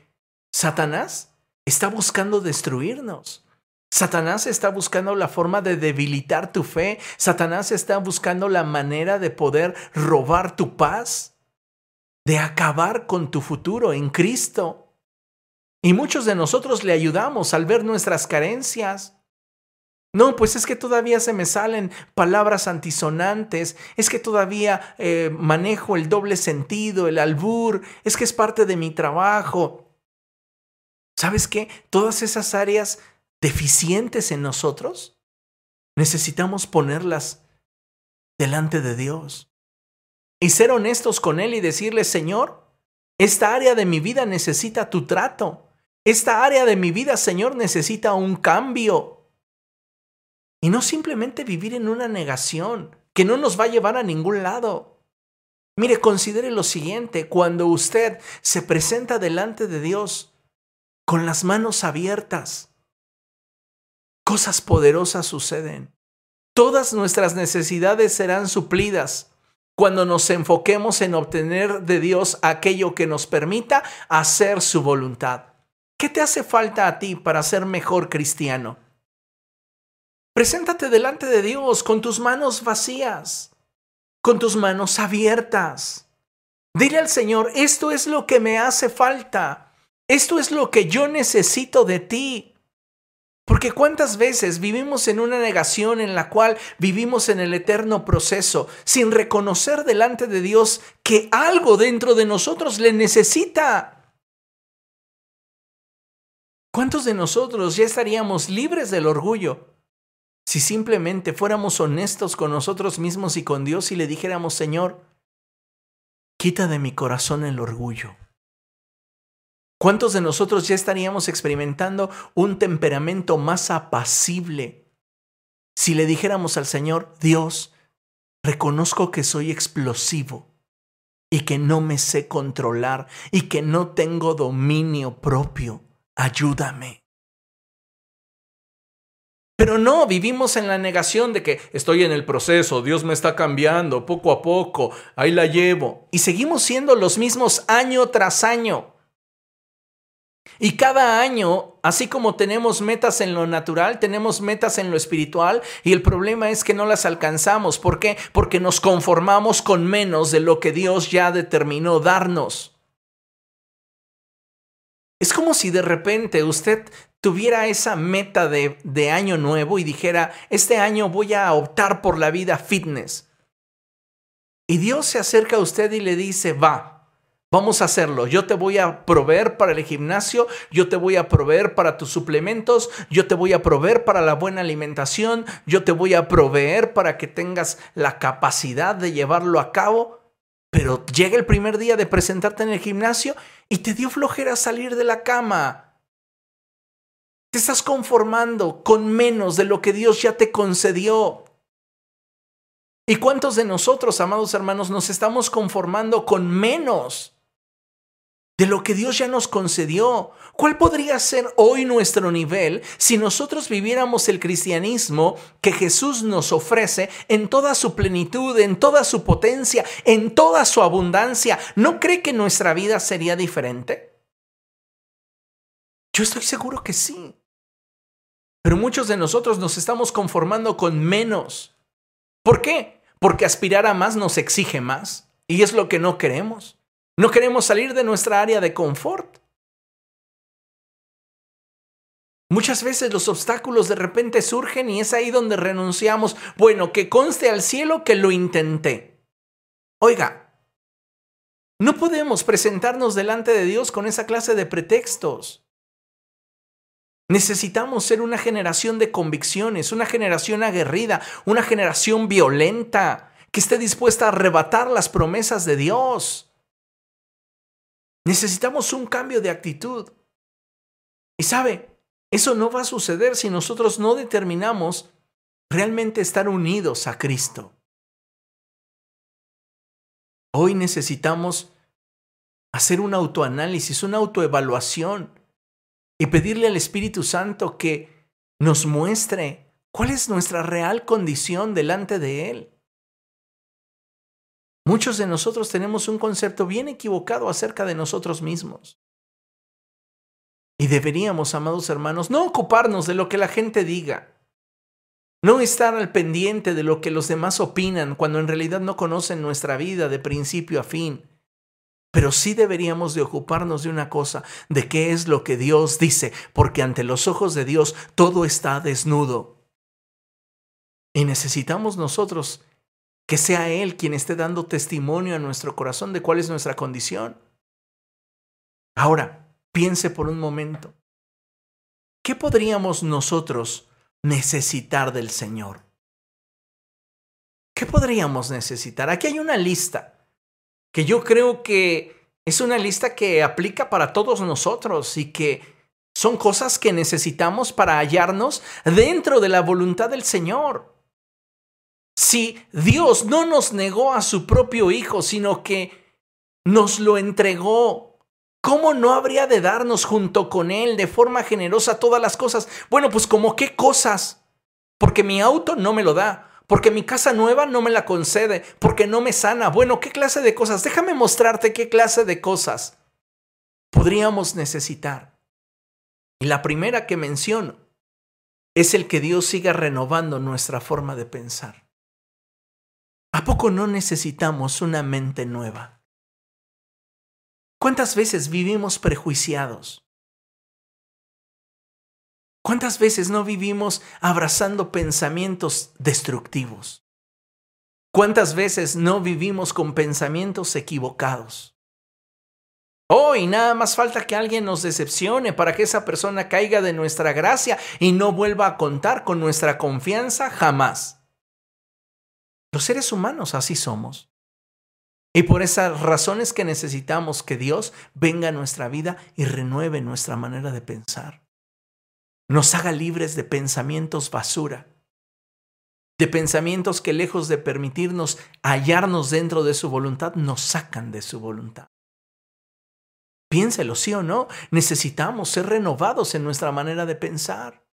Satanás está buscando destruirnos. Satanás está buscando la forma de debilitar tu fe. Satanás está buscando la manera de poder robar tu paz, de acabar con tu futuro en Cristo. Y muchos de nosotros le ayudamos al ver nuestras carencias. No, pues es que todavía se me salen palabras antisonantes, es que todavía eh, manejo el doble sentido, el albur, es que es parte de mi trabajo. ¿Sabes qué? Todas esas áreas deficientes en nosotros, necesitamos ponerlas delante de Dios y ser honestos con Él y decirle, Señor, esta área de mi vida necesita tu trato. Esta área de mi vida, Señor, necesita un cambio. Y no simplemente vivir en una negación que no nos va a llevar a ningún lado. Mire, considere lo siguiente, cuando usted se presenta delante de Dios con las manos abiertas, cosas poderosas suceden. Todas nuestras necesidades serán suplidas cuando nos enfoquemos en obtener de Dios aquello que nos permita hacer su voluntad. ¿Qué te hace falta a ti para ser mejor cristiano? Preséntate delante de Dios con tus manos vacías, con tus manos abiertas. Dile al Señor, esto es lo que me hace falta, esto es lo que yo necesito de ti. Porque cuántas veces vivimos en una negación en la cual vivimos en el eterno proceso, sin reconocer delante de Dios que algo dentro de nosotros le necesita. ¿Cuántos de nosotros ya estaríamos libres del orgullo si simplemente fuéramos honestos con nosotros mismos y con Dios y le dijéramos, Señor, quita de mi corazón el orgullo? ¿Cuántos de nosotros ya estaríamos experimentando un temperamento más apacible si le dijéramos al Señor, Dios, reconozco que soy explosivo y que no me sé controlar y que no tengo dominio propio? Ayúdame. Pero no, vivimos en la negación de que estoy en el proceso, Dios me está cambiando poco a poco, ahí la llevo. Y seguimos siendo los mismos año tras año. Y cada año, así como tenemos metas en lo natural, tenemos metas en lo espiritual y el problema es que no las alcanzamos. ¿Por qué? Porque nos conformamos con menos de lo que Dios ya determinó darnos. Es como si de repente usted tuviera esa meta de, de, año nuevo y dijera, este año voy a optar por la vida fitness. Y Dios se acerca a usted y le dice, va, Vamos a hacerlo. Yo te voy a proveer para el gimnasio, yo te voy a proveer para tus suplementos, yo te voy a proveer para la buena alimentación, yo te voy a proveer para que tengas la capacidad de llevarlo a cabo. Pero llega el primer día de presentarte en el gimnasio y te dio flojera salir de la cama. Te estás conformando con menos de lo que Dios ya te concedió. ¿Y cuántos de nosotros, amados hermanos, nos estamos conformando con menos? De lo que Dios ya nos concedió. ¿Cuál podría ser hoy nuestro nivel si nosotros viviéramos el cristianismo que Jesús nos ofrece en toda su plenitud, en toda su potencia, en toda su abundancia? ¿No cree que nuestra vida sería diferente? Yo estoy seguro que sí. Pero muchos de nosotros nos estamos conformando con menos. ¿Por qué? Porque aspirar a más nos exige más. Y es lo que no queremos. No queremos salir de nuestra área de confort. Muchas veces los obstáculos de repente surgen y es ahí donde renunciamos. Bueno, que conste al cielo que lo intenté. Oiga, no podemos presentarnos delante de Dios con esa clase de pretextos. Necesitamos ser una generación de convicciones, una generación aguerrida, una generación violenta, que esté dispuesta a arrebatar las promesas de Dios. Necesitamos un cambio de actitud. Y sabe, eso no va a suceder si nosotros no determinamos realmente estar unidos a Cristo. Hoy necesitamos hacer un autoanálisis, una autoevaluación y pedirle al Espíritu Santo que nos muestre cuál es nuestra real condición delante de Él. Muchos de nosotros tenemos un concepto bien equivocado acerca de nosotros mismos. Y deberíamos, amados hermanos, no ocuparnos de lo que la gente diga. No estar al pendiente de lo que los demás opinan cuando en realidad no conocen nuestra vida de principio a fin. Pero sí deberíamos de ocuparnos de una cosa, de qué es lo que Dios dice, porque ante los ojos de Dios todo está desnudo. Y necesitamos nosotros que sea Él quien esté dando testimonio a nuestro corazón de cuál es nuestra condición. Ahora, piense por un momento, ¿qué podríamos nosotros necesitar del Señor? ¿Qué podríamos necesitar? Aquí hay una lista que yo creo que es una lista que aplica para todos nosotros y que son cosas que necesitamos para hallarnos dentro de la voluntad del Señor. Si Dios no nos negó a su propio Hijo, sino que nos lo entregó, ¿cómo no habría de darnos junto con Él de forma generosa todas las cosas? Bueno, pues como qué cosas. Porque mi auto no me lo da, porque mi casa nueva no me la concede, porque no me sana. Bueno, ¿qué clase de cosas? Déjame mostrarte qué clase de cosas podríamos necesitar. Y la primera que menciono es el que Dios siga renovando nuestra forma de pensar. ¿A poco no necesitamos una mente nueva? ¿Cuántas veces vivimos prejuiciados? ¿Cuántas veces no vivimos abrazando pensamientos destructivos? ¿Cuántas veces no vivimos con pensamientos equivocados? Oh, y nada más falta que alguien nos decepcione para que esa persona caiga de nuestra gracia y no vuelva a contar con nuestra confianza jamás. Los seres humanos así somos. Y por esas razones que necesitamos que Dios venga a nuestra vida y renueve nuestra manera de pensar. Nos haga libres de pensamientos basura, de pensamientos que lejos de permitirnos hallarnos dentro de su voluntad, nos sacan de su voluntad. Piénselo, sí o no, necesitamos ser renovados en nuestra manera de pensar.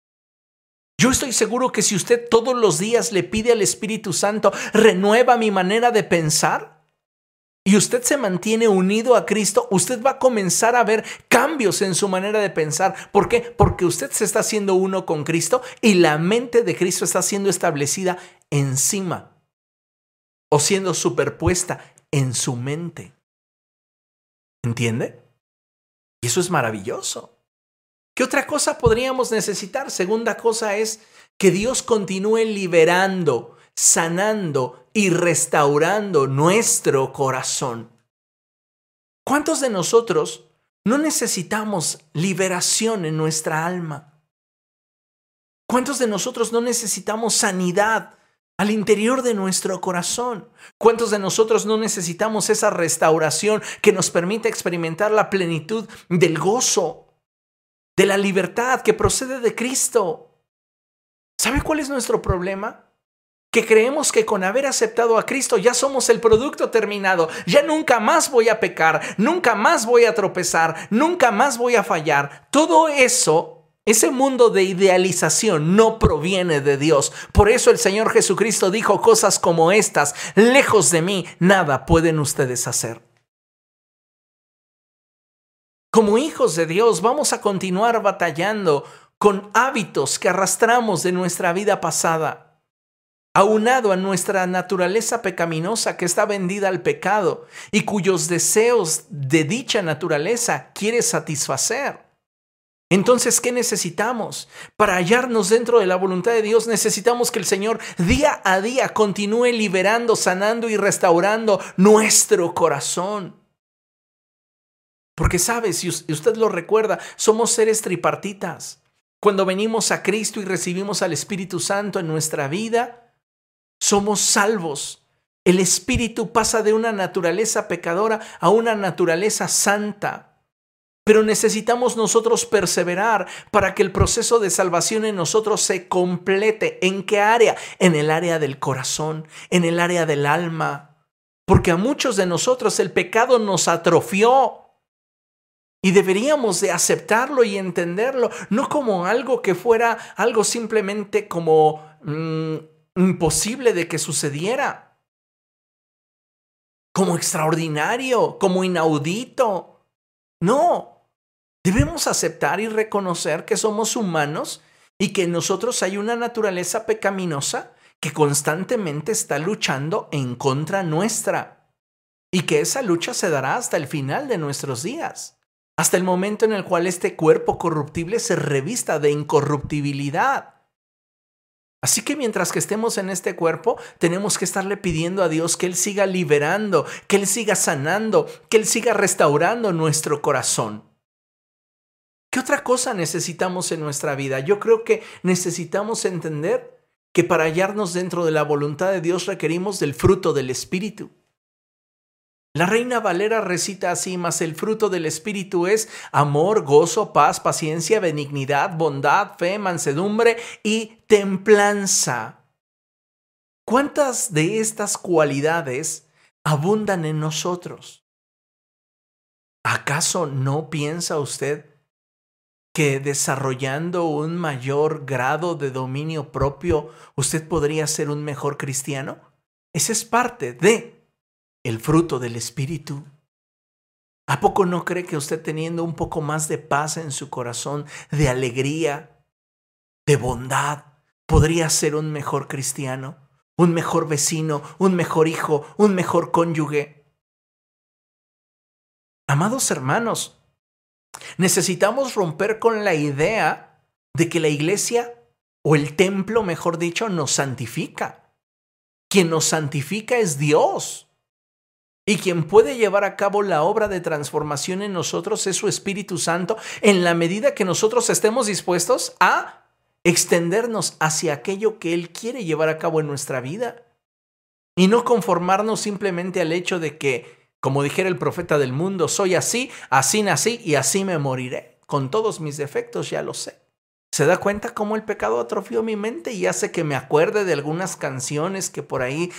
Yo estoy seguro que si usted todos los días le pide al Espíritu Santo, renueva mi manera de pensar, y usted se mantiene unido a Cristo, usted va a comenzar a ver cambios en su manera de pensar. ¿Por qué? Porque usted se está haciendo uno con Cristo y la mente de Cristo está siendo establecida encima o siendo superpuesta en su mente. ¿Entiende? Y eso es maravilloso. ¿Qué otra cosa podríamos necesitar? Segunda cosa es que Dios continúe liberando, sanando y restaurando nuestro corazón. ¿Cuántos de nosotros no necesitamos liberación en nuestra alma? ¿Cuántos de nosotros no necesitamos sanidad al interior de nuestro corazón. ¿Cuántos de nosotros no necesitamos esa restauración que nos permite experimentar la plenitud del gozo, de la libertad que procede de Cristo? ¿Sabe cuál es nuestro problema? Que creemos que con haber aceptado a Cristo ya somos el producto terminado, ya nunca más voy a pecar, nunca más voy a tropezar, nunca más voy a fallar. Todo eso ese mundo de idealización no proviene de Dios. Por eso el Señor Jesucristo dijo cosas como estas, lejos de mí, nada pueden ustedes hacer. Como hijos de Dios vamos a continuar batallando con hábitos que arrastramos de nuestra vida pasada, aunado a nuestra naturaleza pecaminosa que está vendida al pecado y cuyos deseos de dicha naturaleza quiere satisfacer. Entonces, ¿qué necesitamos? Para hallarnos dentro de la voluntad de Dios necesitamos que el Señor día a día continúe liberando, sanando y restaurando nuestro corazón. Porque sabe, si usted lo recuerda, somos seres tripartitas. Cuando venimos a Cristo y recibimos al Espíritu Santo en nuestra vida, somos salvos. El Espíritu pasa de una naturaleza pecadora a una naturaleza santa. Pero necesitamos nosotros perseverar para que el proceso de salvación en nosotros se complete. ¿En qué área? En el área del corazón, en el área del alma. Porque a muchos de nosotros el pecado nos atrofió. Y deberíamos de aceptarlo y entenderlo, no como algo que fuera algo simplemente como mm, imposible de que sucediera, como extraordinario, como inaudito. No, Debemos aceptar y reconocer que somos humanos y que en nosotros hay una naturaleza pecaminosa que constantemente está luchando en contra nuestra y que esa lucha se dará hasta el final de nuestros días, hasta el momento en el cual este cuerpo corruptible se revista de incorruptibilidad. Así que mientras que estemos en este cuerpo, tenemos que estarle pidiendo a Dios que Él siga liberando, que Él siga sanando, que Él siga restaurando nuestro corazón. ¿Qué otra cosa necesitamos en nuestra vida? Yo creo que necesitamos entender que para hallarnos dentro de la voluntad de Dios requerimos del fruto del Espíritu. La reina Valera recita así, mas el fruto del Espíritu es amor, gozo, paz, paciencia, benignidad, bondad, fe, mansedumbre y templanza. ¿Cuántas de estas cualidades abundan en nosotros? ¿Acaso no piensa usted que desarrollando un mayor grado de dominio propio usted podría ser un mejor cristiano? Esa es parte de el fruto del espíritu. ¿A poco no cree que usted teniendo un poco más de paz en su corazón, de alegría, de bondad, podría ser un mejor cristiano, un mejor vecino, un mejor hijo, un mejor cónyuge? Amados hermanos, Necesitamos romper con la idea de que la iglesia o el templo, mejor dicho, nos santifica. Quien nos santifica es Dios. Y quien puede llevar a cabo la obra de transformación en nosotros es su Espíritu Santo en la medida que nosotros estemos dispuestos a extendernos hacia aquello que Él quiere llevar a cabo en nuestra vida. Y no conformarnos simplemente al hecho de que, como dijera el profeta del mundo, soy así, así nací y así me moriré. Con todos mis defectos ya lo sé. ¿Se da cuenta cómo el pecado atrofió mi mente y hace que me acuerde de algunas canciones que por ahí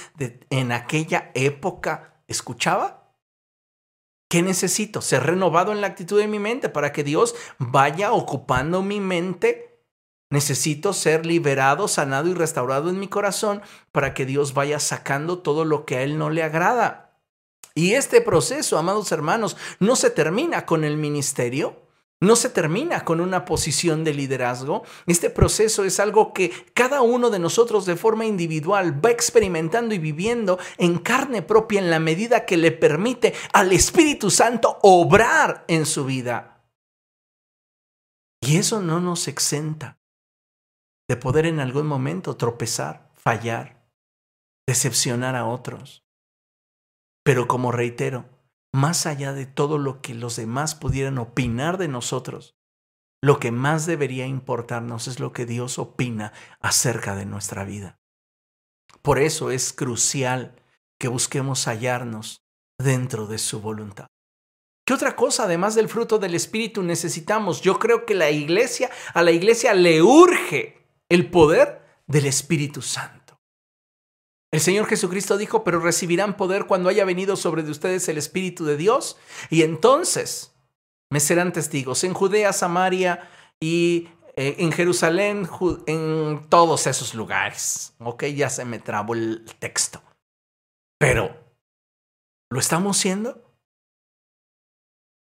en aquella época escuchaba? ¿Qué necesito? Ser renovado en la actitud de mi mente para que Dios vaya ocupando mi mente. Necesito ser liberado, sanado y restaurado en mi corazón para que Dios vaya sacando todo lo que a Él no le agrada. Y este proceso, amados hermanos, no se termina con el ministerio, no se termina con una posición de liderazgo. Este proceso es algo que cada uno de nosotros de forma individual va experimentando y viviendo en carne propia en la medida que le permite al Espíritu Santo obrar en su vida. Y eso no nos exenta de poder en algún momento tropezar, fallar, decepcionar a otros. Pero como reitero, más allá de todo lo que los demás pudieran opinar de nosotros, lo que más debería importarnos es lo que Dios opina acerca de nuestra vida. Por eso es crucial que busquemos hallarnos dentro de su voluntad. ¿Qué otra cosa, además del fruto del Espíritu, necesitamos? Yo creo que la iglesia, a la iglesia le urge el poder del Espíritu Santo. El Señor Jesucristo dijo, pero recibirán poder cuando haya venido sobre de ustedes el Espíritu de Dios y entonces me serán testigos en Judea, Samaria y eh, en Jerusalén, en todos esos lugares. Ok, ya se me trabó el texto. Pero, ¿lo estamos siendo?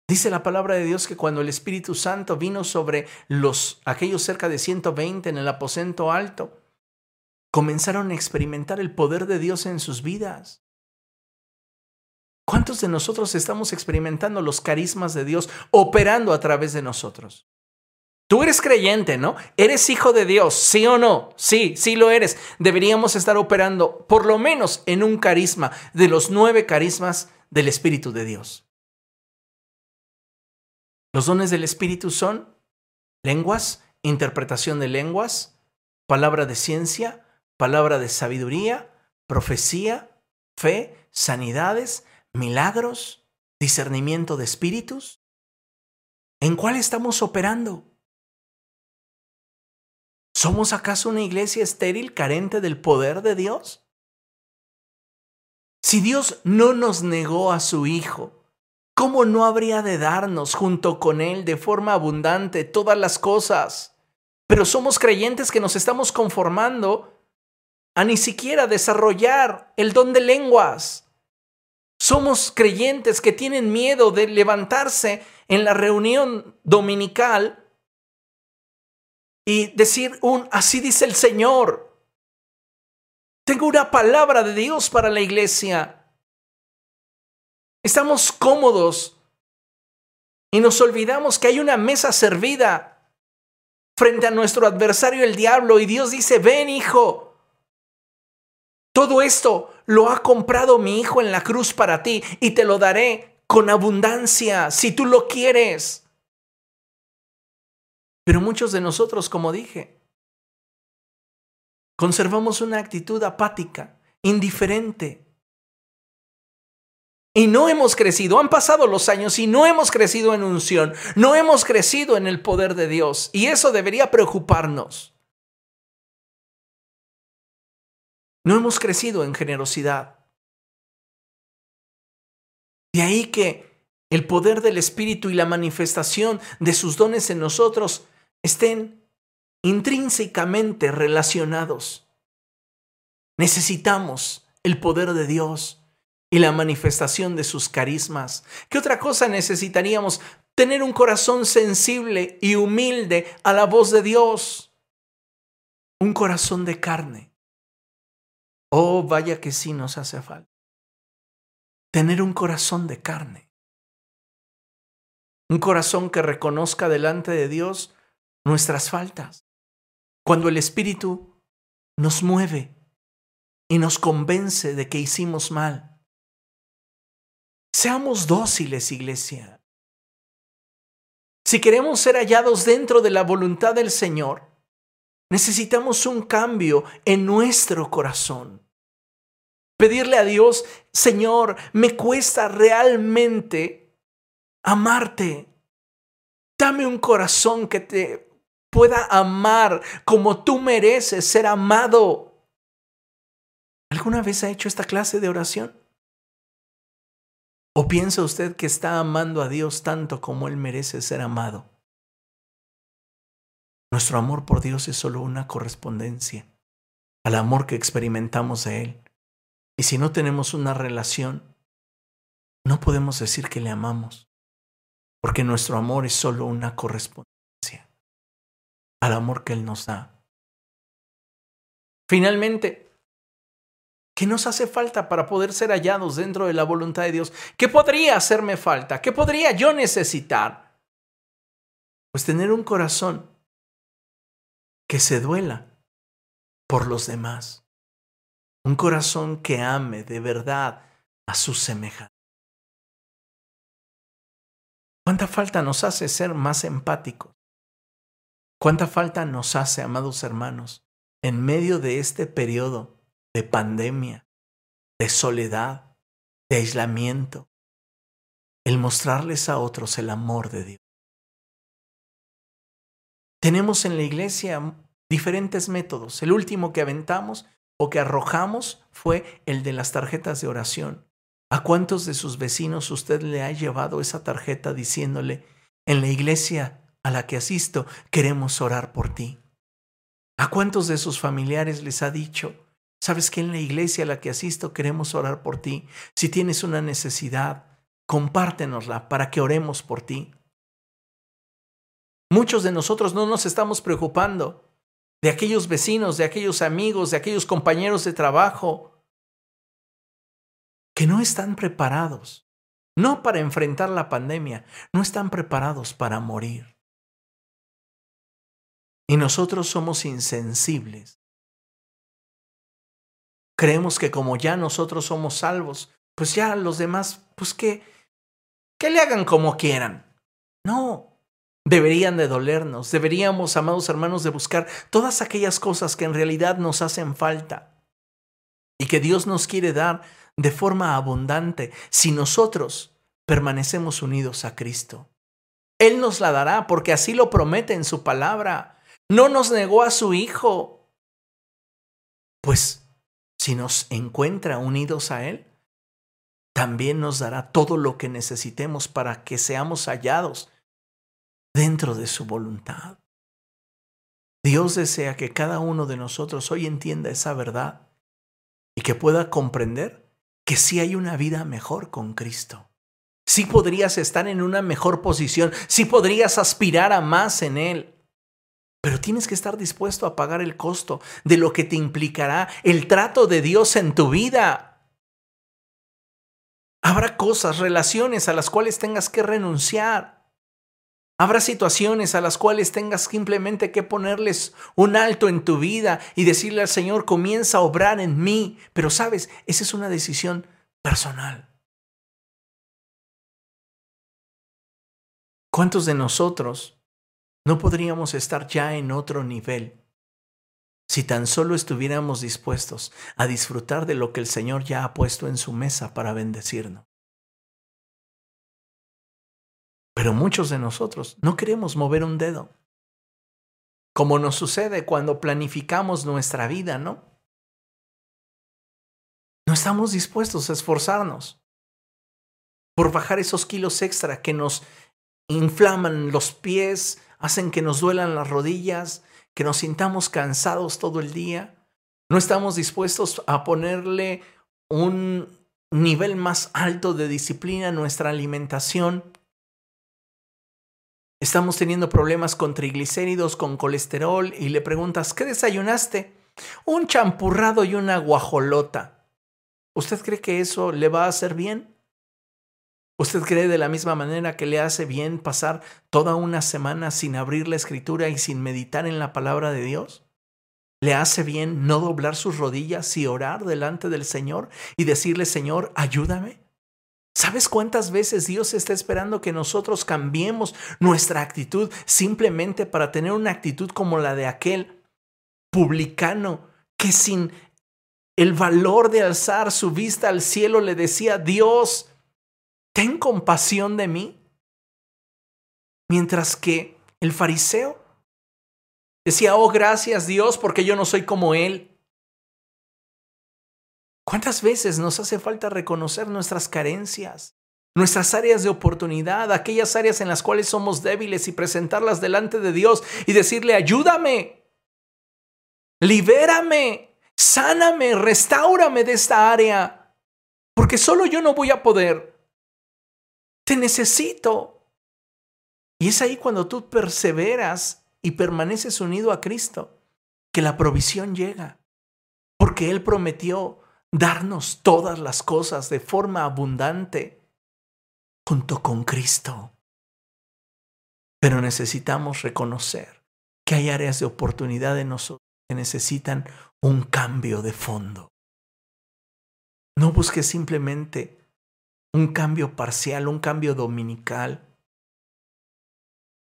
Dice la palabra de Dios que cuando el Espíritu Santo vino sobre los aquellos cerca de 120 en el aposento alto, comenzaron a experimentar el poder de Dios en sus vidas. ¿Cuántos de nosotros estamos experimentando los carismas de Dios operando a través de nosotros? Tú eres creyente, ¿no? Eres hijo de Dios, ¿sí o no? Sí, sí lo eres. Deberíamos estar operando por lo menos en un carisma de los nueve carismas del Espíritu de Dios. Los dones del Espíritu son lenguas, interpretación de lenguas, palabra de ciencia, palabra de sabiduría, profecía, fe, sanidades, milagros, discernimiento de espíritus. ¿En cuál estamos operando? ¿Somos acaso una iglesia estéril carente del poder de Dios? Si Dios no nos negó a su Hijo, ¿cómo no habría de darnos junto con Él de forma abundante todas las cosas? Pero somos creyentes que nos estamos conformando a ni siquiera desarrollar el don de lenguas. Somos creyentes que tienen miedo de levantarse en la reunión dominical y decir un, así dice el Señor. Tengo una palabra de Dios para la iglesia. Estamos cómodos y nos olvidamos que hay una mesa servida frente a nuestro adversario el diablo y Dios dice, ven hijo, todo esto lo ha comprado mi Hijo en la cruz para ti y te lo daré con abundancia si tú lo quieres. Pero muchos de nosotros, como dije, conservamos una actitud apática, indiferente. Y no hemos crecido, han pasado los años y no hemos crecido en unción, no hemos crecido en el poder de Dios. Y eso debería preocuparnos. No hemos crecido en generosidad. De ahí que el poder del Espíritu y la manifestación de sus dones en nosotros estén intrínsecamente relacionados. Necesitamos el poder de Dios y la manifestación de sus carismas. ¿Qué otra cosa necesitaríamos? Tener un corazón sensible y humilde a la voz de Dios. Un corazón de carne. Oh, vaya que sí nos hace falta. Tener un corazón de carne. Un corazón que reconozca delante de Dios nuestras faltas. Cuando el Espíritu nos mueve y nos convence de que hicimos mal. Seamos dóciles, iglesia. Si queremos ser hallados dentro de la voluntad del Señor, necesitamos un cambio en nuestro corazón. Pedirle a Dios, Señor, me cuesta realmente amarte. Dame un corazón que te pueda amar como tú mereces ser amado. ¿Alguna vez ha hecho esta clase de oración? ¿O piensa usted que está amando a Dios tanto como Él merece ser amado? Nuestro amor por Dios es solo una correspondencia al amor que experimentamos de Él. Y si no tenemos una relación, no podemos decir que le amamos, porque nuestro amor es solo una correspondencia al amor que Él nos da. Finalmente, ¿qué nos hace falta para poder ser hallados dentro de la voluntad de Dios? ¿Qué podría hacerme falta? ¿Qué podría yo necesitar? Pues tener un corazón que se duela por los demás un corazón que ame de verdad a su semejanza. ¿Cuánta falta nos hace ser más empáticos? ¿Cuánta falta nos hace, amados hermanos, en medio de este periodo de pandemia, de soledad, de aislamiento, el mostrarles a otros el amor de Dios? Tenemos en la iglesia diferentes métodos. El último que aventamos o que arrojamos fue el de las tarjetas de oración. ¿A cuántos de sus vecinos usted le ha llevado esa tarjeta diciéndole, en la iglesia a la que asisto queremos orar por ti? ¿A cuántos de sus familiares les ha dicho, sabes que en la iglesia a la que asisto queremos orar por ti? Si tienes una necesidad, compártenosla para que oremos por ti. Muchos de nosotros no nos estamos preocupando de aquellos vecinos, de aquellos amigos, de aquellos compañeros de trabajo que no están preparados, no para enfrentar la pandemia, no están preparados para morir. Y nosotros somos insensibles. Creemos que como ya nosotros somos salvos, pues ya los demás, pues que, que le hagan como quieran. No, deberían de dolernos. Deberíamos, amados hermanos, de buscar todas aquellas cosas que en realidad nos hacen falta y que Dios nos quiere dar de forma abundante si nosotros permanecemos unidos a Cristo. Él nos la dará porque así lo promete en su palabra. No nos negó a su Hijo. Pues si nos encuentra unidos a Él, también nos dará todo lo que necesitemos para que seamos hallados dentro de su voluntad. Dios desea que cada uno de nosotros hoy entienda esa verdad y que pueda comprender que sí hay una vida mejor con Cristo. Sí podrías estar en una mejor posición, sí podrías aspirar a más en Él. Pero tienes que estar dispuesto a pagar el costo de lo que te implicará el trato de Dios en tu vida. Habrá cosas, relaciones a las cuales tengas que renunciar. Habrá situaciones a las cuales tengas simplemente que ponerles un alto en tu vida y decirle al Señor, comienza a obrar en mí. Pero sabes, esa es una decisión personal. ¿Cuántos de nosotros no podríamos estar ya en otro nivel si tan solo estuviéramos dispuestos a disfrutar de lo que el Señor ya ha puesto en su mesa para bendecirnos? Pero muchos de nosotros no queremos mover un dedo. Como nos sucede cuando planificamos nuestra vida, ¿no? No estamos dispuestos a esforzarnos por bajar esos kilos extra que nos inflaman los pies, hacen que nos duelan las rodillas, que nos sintamos cansados todo el día. No estamos dispuestos a ponerle un nivel más alto de disciplina a nuestra alimentación. Estamos teniendo problemas con triglicéridos, con colesterol y le preguntas, ¿qué desayunaste? Un champurrado y una guajolota. ¿Usted cree que eso le va a hacer bien? ¿Usted cree de la misma manera que le hace bien pasar toda una semana sin abrir la escritura y sin meditar en la palabra de Dios? ¿Le hace bien no doblar sus rodillas y orar delante del Señor y decirle, Señor, ayúdame? ¿Sabes cuántas veces Dios está esperando que nosotros cambiemos nuestra actitud simplemente para tener una actitud como la de aquel publicano que sin el valor de alzar su vista al cielo le decía, Dios, ten compasión de mí? Mientras que el fariseo decía, oh gracias Dios porque yo no soy como él. ¿Cuántas veces nos hace falta reconocer nuestras carencias, nuestras áreas de oportunidad, aquellas áreas en las cuales somos débiles y presentarlas delante de Dios y decirle, ayúdame, libérame, sáname, restaurame de esta área, porque solo yo no voy a poder. Te necesito. Y es ahí cuando tú perseveras y permaneces unido a Cristo, que la provisión llega, porque Él prometió darnos todas las cosas de forma abundante junto con Cristo. Pero necesitamos reconocer que hay áreas de oportunidad en nosotros que necesitan un cambio de fondo. No busques simplemente un cambio parcial, un cambio dominical.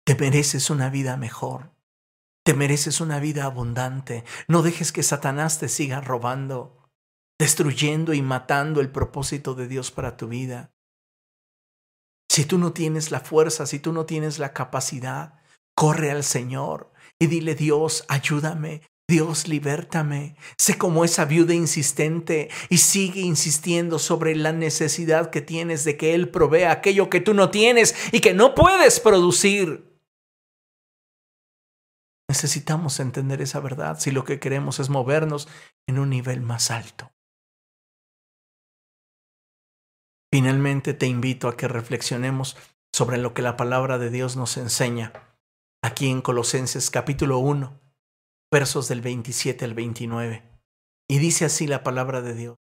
Te mereces una vida mejor. Te mereces una vida abundante. No dejes que Satanás te siga robando destruyendo y matando el propósito de Dios para tu vida. Si tú no tienes la fuerza, si tú no tienes la capacidad, corre al Señor y dile, Dios, ayúdame, Dios, libértame. Sé como esa viuda insistente y sigue insistiendo sobre la necesidad que tienes de que Él provea aquello que tú no tienes y que no puedes producir. Necesitamos entender esa verdad si lo que queremos es movernos en un nivel más alto. Finalmente te invito a que reflexionemos sobre lo que la palabra de Dios nos enseña aquí en Colosenses capítulo 1, versos del 27 al 29. Y dice así la palabra de Dios.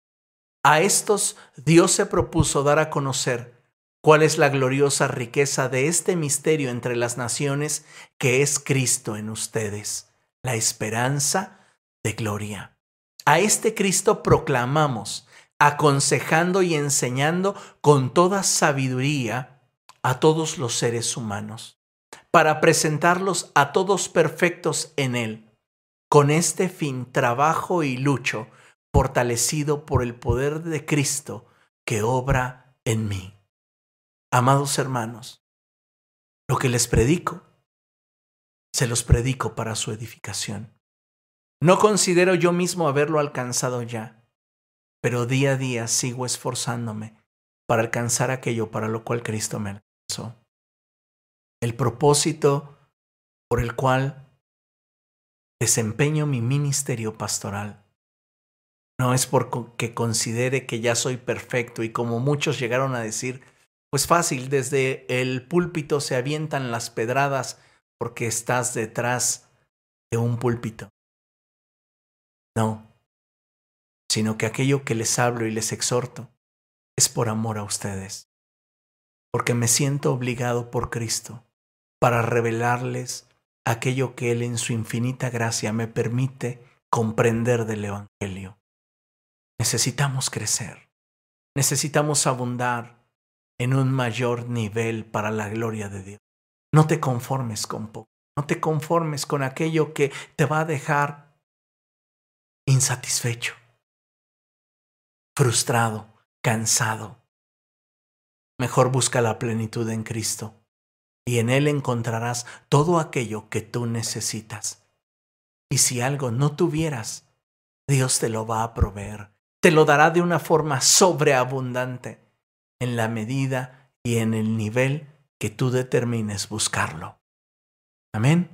A estos Dios se propuso dar a conocer cuál es la gloriosa riqueza de este misterio entre las naciones que es Cristo en ustedes, la esperanza de gloria. A este Cristo proclamamos aconsejando y enseñando con toda sabiduría a todos los seres humanos, para presentarlos a todos perfectos en Él. Con este fin trabajo y lucho, fortalecido por el poder de Cristo que obra en mí. Amados hermanos, lo que les predico, se los predico para su edificación. No considero yo mismo haberlo alcanzado ya pero día a día sigo esforzándome para alcanzar aquello para lo cual Cristo me alcanzó. El propósito por el cual desempeño mi ministerio pastoral no es porque considere que ya soy perfecto y como muchos llegaron a decir, pues fácil, desde el púlpito se avientan las pedradas porque estás detrás de un púlpito. No, sino que aquello que les hablo y les exhorto es por amor a ustedes, porque me siento obligado por Cristo para revelarles aquello que Él en su infinita gracia me permite comprender del Evangelio. Necesitamos crecer, necesitamos abundar en un mayor nivel para la gloria de Dios. No te conformes con poco, no te conformes con aquello que te va a dejar insatisfecho frustrado, cansado. Mejor busca la plenitud en Cristo y en Él encontrarás todo aquello que tú necesitas. Y si algo no tuvieras, Dios te lo va a proveer, te lo dará de una forma sobreabundante, en la medida y en el nivel que tú determines buscarlo. Amén.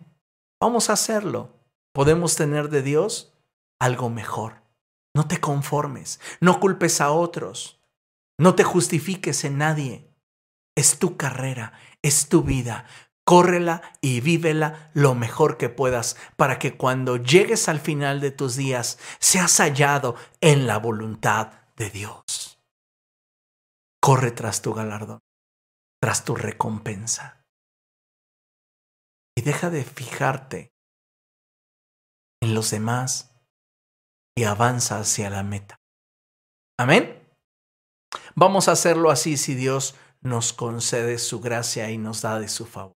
Vamos a hacerlo. Podemos tener de Dios algo mejor. No te conformes, no culpes a otros, no te justifiques en nadie. Es tu carrera, es tu vida. Córrela y vívela lo mejor que puedas para que cuando llegues al final de tus días seas hallado en la voluntad de Dios. Corre tras tu galardón, tras tu recompensa. Y deja de fijarte en los demás y avanza hacia la meta. Amén. Vamos a hacerlo así si Dios nos concede su gracia y nos da de su favor.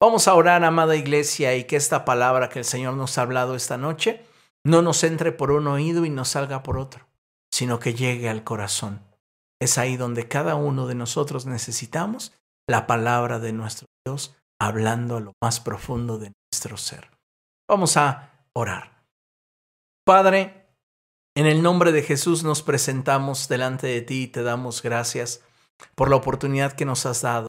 Vamos a orar, amada iglesia, y que esta palabra que el Señor nos ha hablado esta noche no nos entre por un oído y nos salga por otro, sino que llegue al corazón. Es ahí donde cada uno de nosotros necesitamos la palabra de nuestro Dios hablando a lo más profundo de nuestro ser. Vamos a orar. Padre, en el nombre de Jesús nos presentamos delante de ti y te damos gracias por la oportunidad que nos has dado